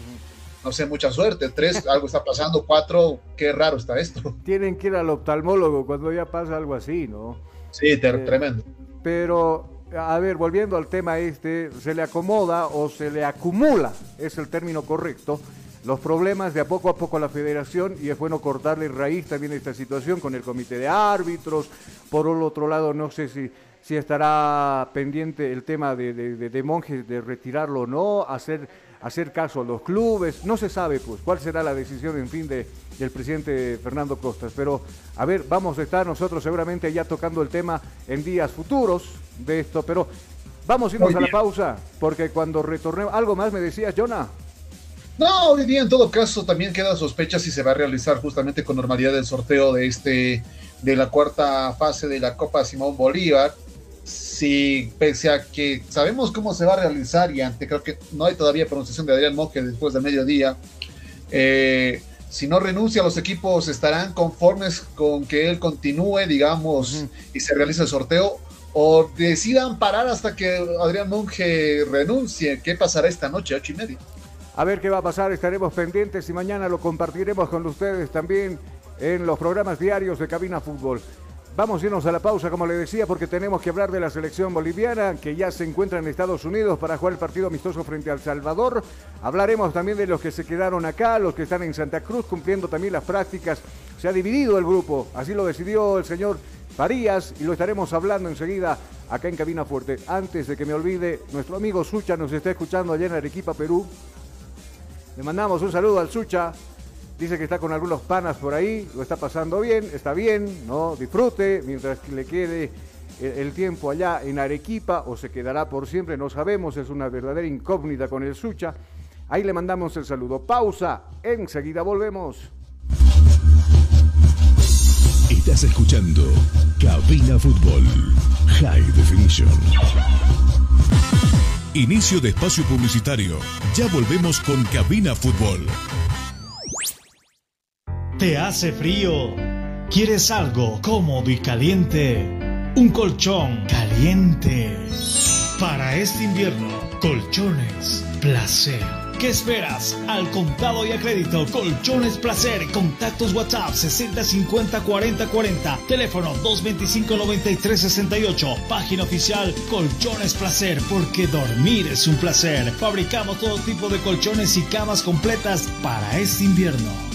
no sé, mucha suerte, tres, algo está pasando, cuatro, qué raro está esto. Tienen que ir al oftalmólogo cuando ya pasa algo así, ¿no? Sí, Eh, tremendo. Pero, a ver, volviendo al tema este, se le acomoda o se le acumula, es el término correcto, los problemas de a poco a poco a la federación y es bueno cortarle raíz también a esta situación con el comité de árbitros. Por el otro lado, no sé si, si estará pendiente el tema de, de, de- de Monjes de retirarlo o no, hacer, hacer caso a los clubes, no se sabe pues cuál será la decisión en fin de, del presidente Fernando Costas. Pero, a ver, vamos a estar nosotros seguramente ya tocando el tema en días futuros de esto, pero vamos a irnos a la pausa, porque cuando retornemos, algo más me decías, Jonah. No, hoy día en todo caso también queda sospecha si se va a realizar justamente con normalidad el sorteo de este de la cuarta fase de la Copa Simón Bolívar. Si pese a que sabemos cómo se va a realizar y ante creo que no hay todavía pronunciación de Adrián Moque después de mediodía, eh, si no renuncia los equipos estarán conformes con que él continúe, digamos, y se realice el sorteo o decidan parar hasta que Adrián Monge renuncie. ¿Qué pasará esta noche, ocho y media? A ver qué va a pasar, estaremos pendientes y mañana lo compartiremos con ustedes también en los programas diarios de Cabina Fútbol. Vamos a irnos a la pausa, como le decía, porque tenemos que hablar de la selección boliviana que ya se encuentra en Estados Unidos para jugar el partido amistoso frente al Salvador. Hablaremos también de los que se quedaron acá, los que están en Santa Cruz cumpliendo también las prácticas. Se ha dividido el grupo, así lo decidió el señor Farías y lo estaremos hablando enseguida acá en Cabina Fuerte. Antes de que me olvide, nuestro amigo Sucha nos está escuchando allá en Arequipa, Perú. Le mandamos un saludo al Sucha. Dice que está con algunos panas por ahí, lo está pasando bien, está bien, ¿no? Disfrute mientras que le quede el, tiempo allá en Arequipa o se quedará por siempre, no sabemos, es una verdadera incógnita con el Sucha. Ahí le mandamos el saludo. Pausa, enseguida volvemos. Estás escuchando Cabina Fútbol High Definition. Inicio de espacio publicitario. Ya volvemos con Cabina Fútbol. ¿Te hace frío? ¿Quieres algo cómodo y caliente? Un colchón caliente. Para este invierno, colchones placer. ¿Qué esperas? Al contado y a crédito, Colchones Placer. Contactos WhatsApp 60 50 40 40. Teléfono 225 93 68. Página oficial Colchones Placer, porque dormir es un placer. Fabricamos todo tipo de colchones y camas completas para este invierno.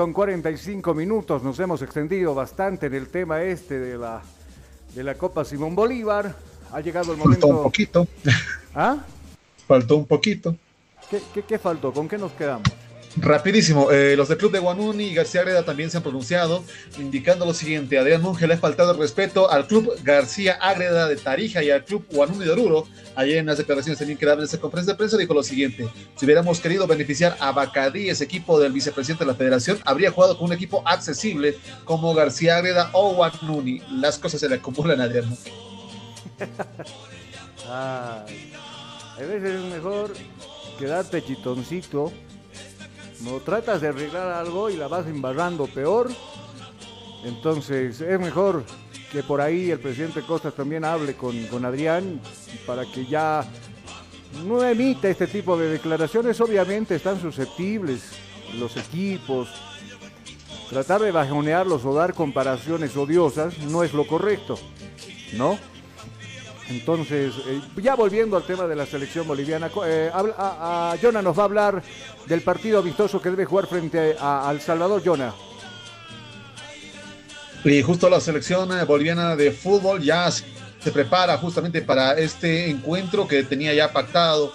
Con 45 minutos, nos hemos extendido bastante en el tema este de la, de la Copa Simón Bolívar. Ha llegado el momento. Faltó un poquito. ¿Ah? Faltó un poquito. ¿Qué, qué, qué faltó? ¿Con qué nos quedamos? Rapidísimo, eh, los del club de Guanuni y García Agreda también se han pronunciado, indicando lo siguiente: Adrián Monge le ha faltado el respeto al club García Agreda de Tarija y al club Guanuni de Oruro. Ayer en las declaraciones también que daban en esa conferencia de prensa dijo lo siguiente: Si hubiéramos querido beneficiar a Bacadí, ese equipo del vicepresidente de la federación, habría jugado con un equipo accesible como García Agreda o Guanuni. Las cosas se le acumulan a Adrián Monge. a veces es mejor quedarte chitoncito no tratas de arreglar algo y la vas embarrando peor. Entonces es mejor que por ahí el presidente Costas también hable con, con Adrián para que ya no emita este tipo de declaraciones. Obviamente están susceptibles los equipos. Tratar de bajonearlos o dar comparaciones odiosas no es lo correcto, ¿no? Entonces, eh, ya volviendo al tema de la selección boliviana, eh, a, a, Jonah nos va a hablar del partido amistoso que debe jugar frente a, a El Salvador, Jonah. Y justo la selección eh, boliviana de fútbol ya se prepara justamente para este encuentro que tenía ya pactado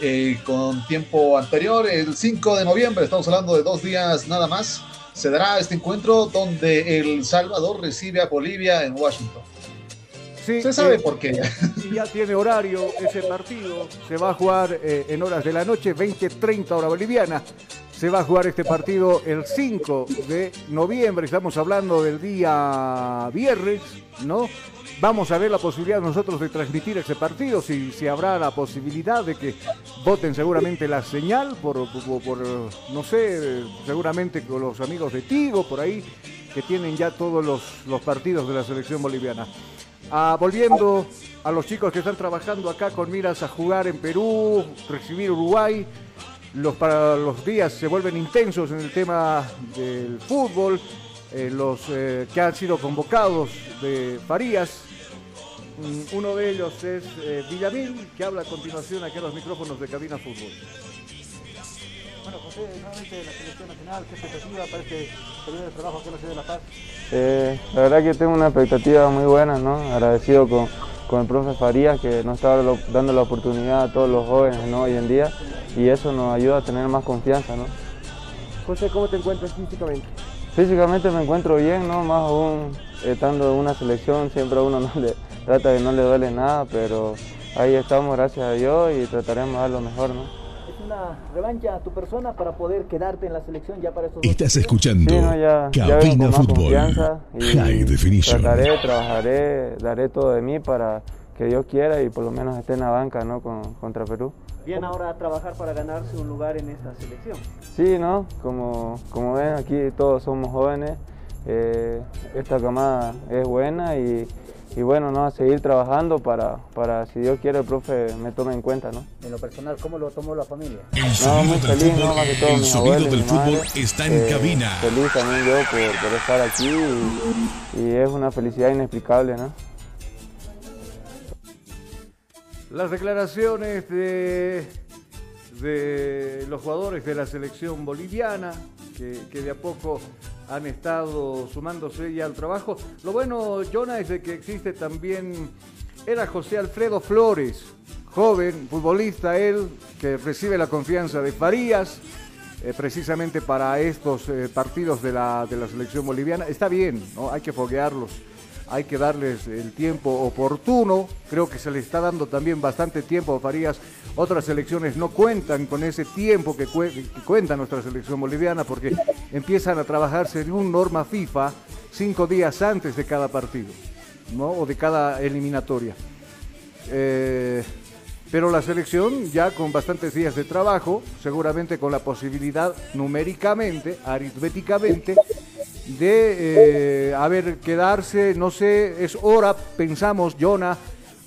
eh, con tiempo anterior, el 5 de noviembre, estamos hablando de dos días nada más, se dará este encuentro donde El Salvador recibe a Bolivia en Washington. Sí, Se sabe eh, por qué. y ya tiene horario ese partido. Se va a jugar eh, en horas de la noche, 20-30 hora boliviana. Se va a jugar este partido el 5 de noviembre. Estamos hablando del día viernes, ¿no? Vamos a ver la posibilidad nosotros de transmitir ese partido, si, si habrá la posibilidad de que voten seguramente la señal por, por, por, no sé, seguramente con los amigos de Tigo, por ahí, que tienen ya todos los, los partidos de la selección boliviana. Ah, volviendo a los chicos que están trabajando acá con miras a jugar en Perú, recibir Uruguay, los, para los días se vuelven intensos en el tema del fútbol, eh, los eh, que han sido convocados de Farías, mm, uno de ellos es eh, Villamil, que habla a continuación aquí a los micrófonos de Cabina Fútbol. Bueno, José, nuevamente la selección nacional, ¿qué expectativa para este periodo de trabajo aquí en la ciudad de La Paz? Eh, la verdad que tengo una expectativa muy buena, ¿no? Agradecido con, con el profe Farías que nos está dando la oportunidad a todos los jóvenes ¿no? hoy en día y eso nos ayuda a tener más confianza, ¿no? José, ¿cómo te encuentras físicamente? Físicamente me encuentro bien, ¿no? Más aún estando en una selección, siempre a uno no le, trata de no le duele nada, pero ahí estamos, gracias a Dios, y trataremos de dar lo mejor, ¿no? Una revancha a tu persona para poder quedarte en la selección ya para estos Estás escuchando Sí, no, ya- ya Cabina más Fútbol. High Definition. Trataré, trabajaré, daré todo de mí para que Dios quiera y por lo menos esté en la banca ¿no? Con- contra Perú. Bien ahora a trabajar para ganarse un lugar en esta selección. Sí, ¿no? Como, como ven, aquí todos somos jóvenes. eh, esta camada es buena y, y bueno, ¿no? A seguir trabajando para, para, si Dios quiere, el profe me tome en cuenta, ¿no? En lo personal, ¿cómo lo tomó la familia? El No, sonido muy del feliz, fútbol, ¿no? Más que todo el sonido del madre. está en Eh, cabina. Feliz también yo por, por estar aquí y, y es una felicidad inexplicable, ¿no? Las declaraciones de, de los jugadores de la selección boliviana, que, que de a poco han estado sumándose ya al trabajo. Lo bueno, Jonah, es que existe también, era José Alfredo Flores, joven futbolista, él, que recibe la confianza de Farías, eh, precisamente para estos eh, partidos de la, de la selección boliviana. Está bien, ¿no? hay que foguearlos hay que darles el tiempo oportuno. Creo que se le está dando también bastante tiempo a Farías. Otras selecciones no cuentan con ese tiempo que, cue- que cuenta nuestra selección boliviana porque empiezan a trabajar según norma FIFA cinco días antes de cada partido, ¿no? O de cada eliminatoria. Eh, pero la selección ya con bastantes días de trabajo, seguramente con la posibilidad numéricamente, aritméticamente, de, eh, a ver, quedarse, no sé, es hora, pensamos, Jonah,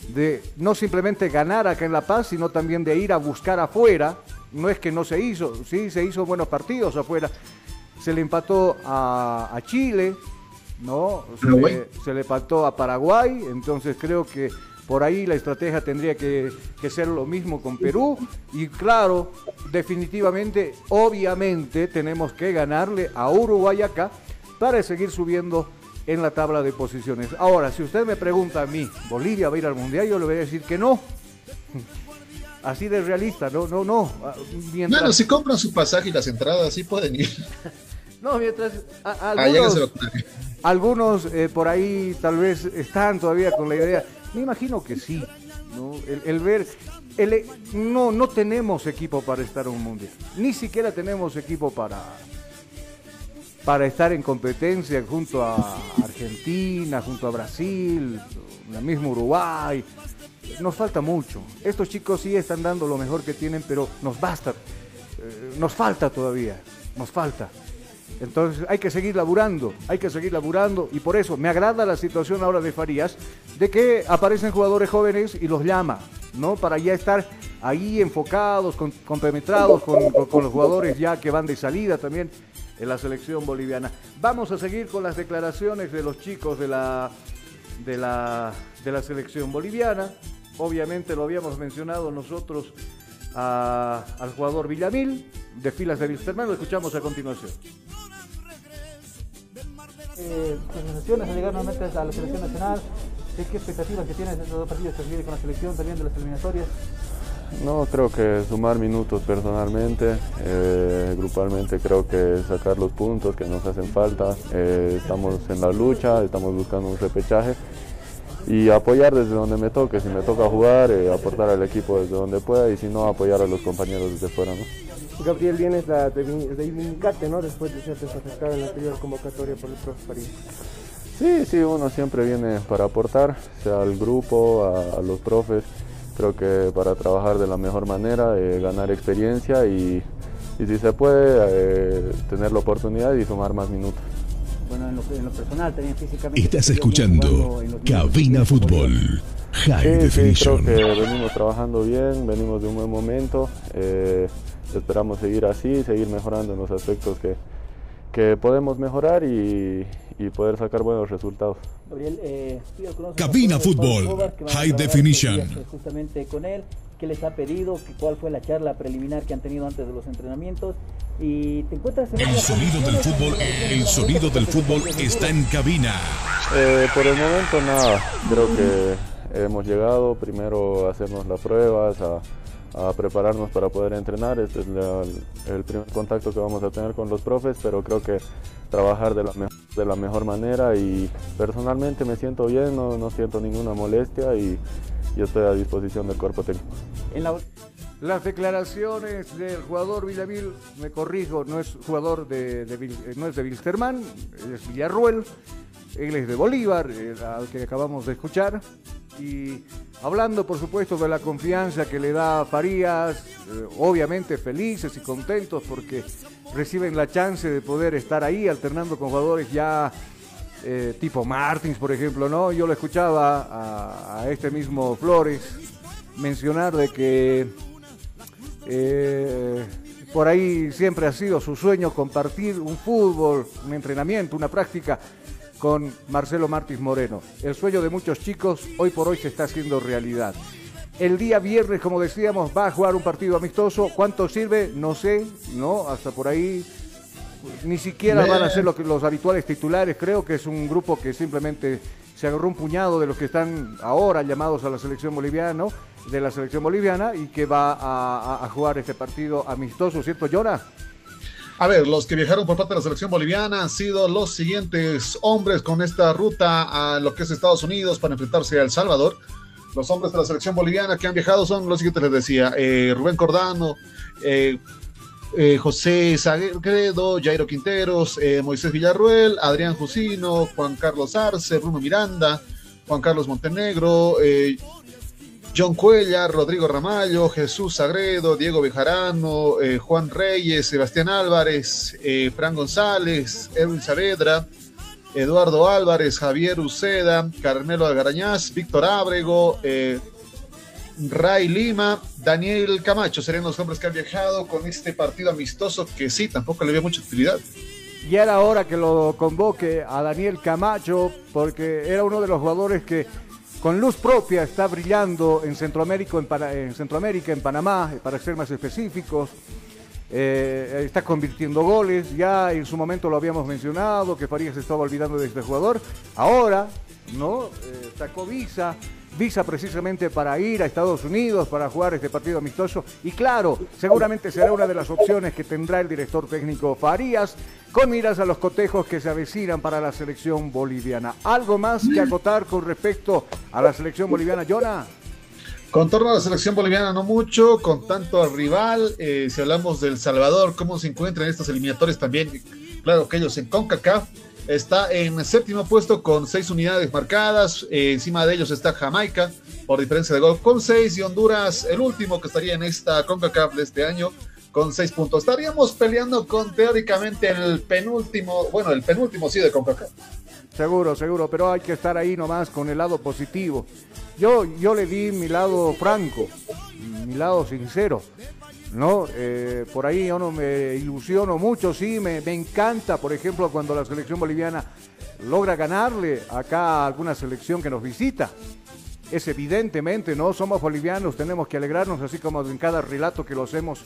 de no simplemente ganar acá en La Paz, sino también de ir a buscar afuera. No es que no se hizo, sí, se hizo buenos partidos afuera. Se le empató a, a Chile, ¿no? Se le, se le empató a Paraguay, entonces creo que por ahí la estrategia tendría que, que ser lo mismo con Perú. Y claro, definitivamente, obviamente, tenemos que ganarle a Uruguay acá para seguir subiendo en la tabla de posiciones. Ahora, si usted me pregunta a mí, ¿Bolivia va a ir al Mundial? Yo le voy a decir que no. Así de realista, no, no, no. Ah, Mientras, Bueno, si compran su pasaje y las entradas, sí pueden ir. no, mientras a- Ah, algunos, eh, por ahí tal vez están todavía con la idea. Me imagino que sí. ¿no? El, el ver, el- no, no tenemos equipo para estar en un mundial. Ni siquiera tenemos equipo para, para estar en competencia junto a Argentina, junto a Brasil, la misma Uruguay. Nos falta mucho. Estos chicos sí están dando lo mejor que tienen, pero nos basta. Eh, nos falta todavía. Nos falta. Entonces hay que seguir laburando, hay que seguir laburando y por eso me agrada la situación ahora de Farías, de que aparecen jugadores jóvenes y los llama, ¿no? Para ya estar ahí enfocados, con- compenetrados con, con- con los jugadores ya que van de salida también en la selección boliviana. Vamos a seguir con las declaraciones de los chicos de la, de la, de la selección boliviana. Obviamente lo habíamos mencionado nosotros al jugador Villamil de filas de Wilstermann, lo escuchamos a continuación. Eh, sensaciones llegar nuevamente a la selección nacional, ¿qué, expectativas que tienes de estos dos partidos que se vienen con la selección, también de las eliminatorias? No, creo que sumar minutos personalmente, eh, grupalmente creo que sacar los puntos que nos hacen falta. Eh, estamos en la lucha, estamos buscando un repechaje y apoyar desde donde me toque. Si me toca jugar, eh, aportar al equipo desde donde pueda y si no, apoyar a los compañeros desde fuera. ¿no? Gabriel, vienes la de reivindicarte, ¿no? Después de ser desafectado en la anterior convocatoria por el profe París. Sí, sí, uno siempre viene para aportar, sea al grupo, a, a los profes. Creo que para trabajar de la mejor manera, eh, ganar experiencia y, y si se puede, eh, tener la oportunidad y sumar más minutos. Bueno, en lo, en lo personal, también físicamente. Estás escuchando Cabina Fútbol. High Sí, sí, creo que venimos trabajando bien, venimos de un buen momento. eh, esperamos seguir así, seguir mejorando en los aspectos que, que podemos mejorar y, y poder sacar buenos resultados. Gabriel, eh, Cabina Fútbol, High Definition. eh, Justamente con él, qué les ha pedido, cuál fue la charla preliminar que han tenido antes de los entrenamientos. Y te encuentras en El sonido del fútbol, el sonido del fútbol está en cabina. Eh, por el momento nada, creo que hemos llegado primero a hacernos las pruebas, a, a prepararnos para poder entrenar. Este es la- el primer contacto que vamos a tener con los profes, pero creo que trabajar de la, me- de la mejor manera y personalmente me siento bien, no, no siento ninguna molestia y, y estoy a disposición del cuerpo técnico. En la, las declaraciones del jugador Villavil, me corrijo, no es jugador de, de eh, no es de Wilstermann, es Villarruel, él es de Bolívar, eh, al que acabamos de escuchar, y hablando por supuesto de la confianza que le da Farías, eh, obviamente felices y contentos porque reciben la chance de poder estar ahí alternando con jugadores ya tipo Martins, por ejemplo, ¿no? Yo lo escuchaba a, a este mismo Flores mencionar de que eh, por ahí siempre ha sido su sueño compartir un fútbol, un entrenamiento, una práctica con Marcelo Martins Moreno. El sueño de muchos chicos hoy por hoy se está haciendo realidad. El día viernes, como decíamos, va a jugar un partido amistoso. ¿Cuánto sirve? No sé, ¿no? Hasta por ahí ni siquiera van a ser lo que- los habituales titulares. Creo que es un grupo que simplemente se agarró un puñado de los que están ahora llamados a la selección boliviana, de la selección boliviana, y que va a, jugar este partido amistoso, ¿cierto, Jonah? A ver, los que viajaron por parte de la selección boliviana han sido los siguientes hombres con esta ruta a lo que es Estados Unidos para enfrentarse a El Salvador. Los hombres de la selección boliviana que han viajado son los siguientes, les decía, eh, Rubén Cordano, eh, eh, José Sagredo, Jairo Quinteros, eh, Moisés Villarruel, Adrián Jusino, Juan Carlos Arce, Bruno Miranda, Juan Carlos Montenegro, eh, John Cuellar, Rodrigo Ramallo, Jesús Sagredo, Diego Bejarano, Juan Reyes, Sebastián Álvarez, Fran González, Erwin Saavedra, Eduardo Álvarez, Javier Uceda, Carmelo Algarañaz, Víctor Ábrego, Ray Lima, Daniel Camacho serían los hombres que han viajado con este partido amistoso que sí, tampoco le veo mucha utilidad. Ya era hora que lo convoque a Daniel Camacho, porque era uno de los jugadores que con luz propia está brillando en Centroamérica, en, Centroamérica, en Panamá, eh, para ser más específicos. Eh, está convirtiendo goles, ya en su momento lo habíamos mencionado, que Farías estaba olvidando de este jugador. Ahora, ¿no? Eh, sacó visa, visa precisamente para ir a Estados Unidos, para jugar este partido amistoso. Y claro, seguramente será una de las opciones que tendrá el director técnico Farías, con miras a los cotejos que se avecinan para la selección boliviana. ¿Algo más que acotar con respecto a la selección boliviana, Jonah? Con torno a la selección boliviana, no mucho, con tanto al rival, eh, si hablamos del Salvador, cómo se encuentran estos eliminatorios también, claro que ellos en CONCACAF, está en séptimo puesto con seis unidades marcadas, eh, encima de ellos está Jamaica, por diferencia de gol, con seis, y Honduras, el último que estaría en esta CONCACAF de este año, con seis puntos. Estaríamos peleando con teóricamente el penúltimo, bueno, el penúltimo sí de CONCACAF. Seguro, seguro, pero hay que estar ahí nomás con el lado positivo. Yo, yo le di mi lado franco, mi lado sincero, ¿no? Eh, por ahí yo no me ilusiono mucho, sí, me, me encanta, por ejemplo, cuando la selección boliviana logra ganarle acá a alguna selección que nos visita. Es evidentemente, ¿no? Somos bolivianos, tenemos que alegrarnos, así como en cada relato que los hemos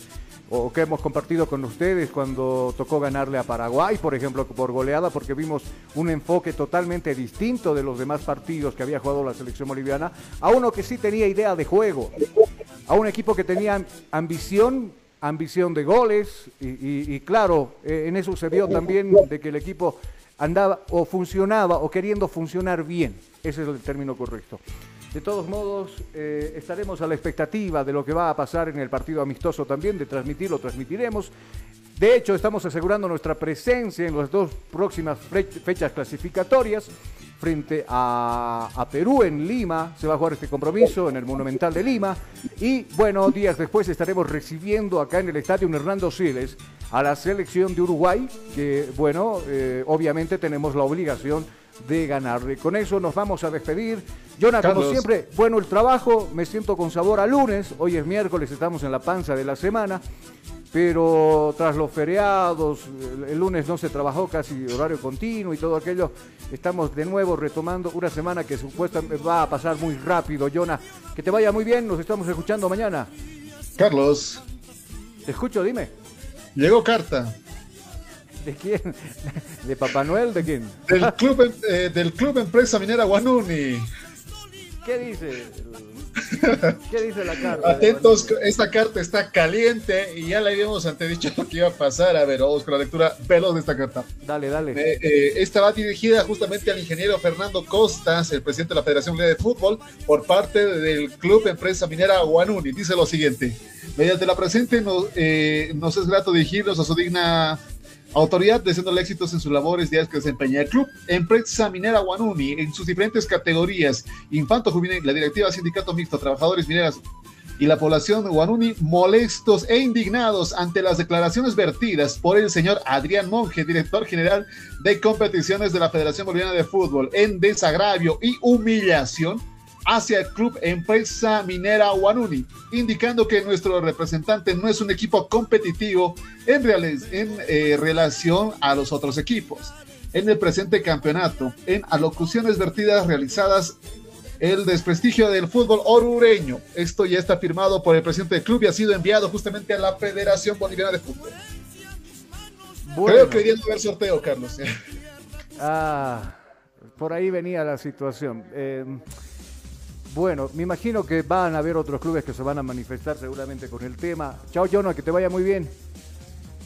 o que hemos compartido con ustedes cuando tocó ganarle a Paraguay, por ejemplo, por goleada, porque vimos un enfoque totalmente distinto de los demás partidos que había jugado la selección boliviana, a uno que sí tenía idea de juego, a un equipo que tenía ambición, ambición de goles, y, claro, eh, en eso se vio también de que el equipo andaba o funcionaba o queriendo funcionar bien, ese es el término correcto. De todos modos, eh, estaremos a la expectativa de lo que va a pasar en el partido amistoso también, de transmitirlo, transmitiremos. De hecho, estamos asegurando nuestra presencia en las dos próximas fechas clasificatorias frente a, a Perú en Lima. Se va a jugar este compromiso en el Monumental de Lima. Y bueno, días después estaremos recibiendo acá en el Estadio Hernando Siles a la selección de Uruguay, que bueno, eh, obviamente tenemos la obligación de ganarle. Con eso nos vamos a despedir. Jonah, como siempre, bueno el trabajo, me siento con sabor a lunes, hoy es miércoles, estamos en la panza de la semana, pero tras los feriados, el, lunes no se trabajó casi horario continuo y todo aquello, estamos de nuevo retomando una semana que supuestamente va a pasar muy rápido, Jonah. Que te vaya muy bien, nos estamos escuchando mañana. Carlos. Te escucho, dime. Llegó carta. ¿De quién? ¿De Papá Noel? ¿De quién? Del club, eh, del club Empresa Minera Guanuni. ¿Qué dice? ¿Qué dice la carta? Atentos, esta carta está caliente y ya le habíamos antedicho lo que iba a pasar. A ver, vamos con la lectura veloz de esta carta. Dale, dale. Eh, eh, esta va dirigida justamente al ingeniero Fernando Costas, el presidente de la Federación de Fútbol, por parte del Club Empresa Minera Guanuni. Dice lo siguiente: mediante la presente nos, eh, nos es grato dirigirnos a su digna autoridad, deseándole éxitos en sus labores diarias que desempeña el club. Empresa Minera Guanuni, en sus diferentes categorías, infanto juvenil, la directiva sindicato mixto, trabajadores mineras y la población Guanuni molestos e indignados ante las declaraciones vertidas por el señor Adrián Monge, director general de competiciones de la Federación Boliviana de Fútbol, en desagravio y humillación hacia el club Empresa Minera Guanuni, indicando que nuestro representante no es un equipo competitivo en, reales, en eh, relación a los otros equipos. En el presente campeonato, en alocuciones vertidas realizadas el desprestigio del fútbol orureño. Esto ya está firmado por el presidente del club y ha sido enviado justamente a la Federación Boliviana de Fútbol. Bueno. Creo que hoy día no haber sorteo, Carlos. Ah, por ahí venía la situación. Eh, bueno, me imagino que van a haber otros clubes que se van a manifestar seguramente con el tema. Chao, Jono, que te vaya muy bien.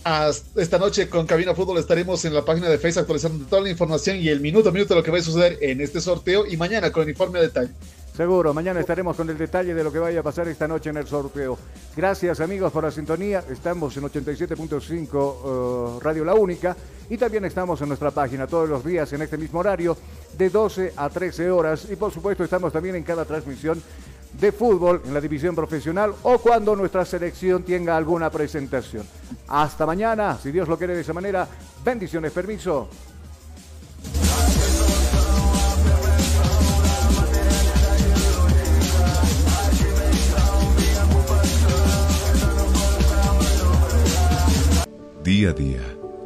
Hasta esta noche con Cabina Fútbol estaremos en la página de Facebook actualizando toda la información y el minuto a minuto de lo que va a suceder en este sorteo y mañana con el informe a detalle. Seguro, mañana estaremos con el detalle de lo que vaya a pasar esta noche en el sorteo. Gracias amigos por la sintonía. Estamos en 87.5 uh, Radio La Única y también estamos en nuestra página todos los días en este mismo horario de 12 a 13 horas y por supuesto estamos también en cada transmisión de fútbol en la división profesional o cuando nuestra selección tenga alguna presentación. Hasta mañana, si Dios lo quiere de esa manera. Bendiciones, permiso. Día a día,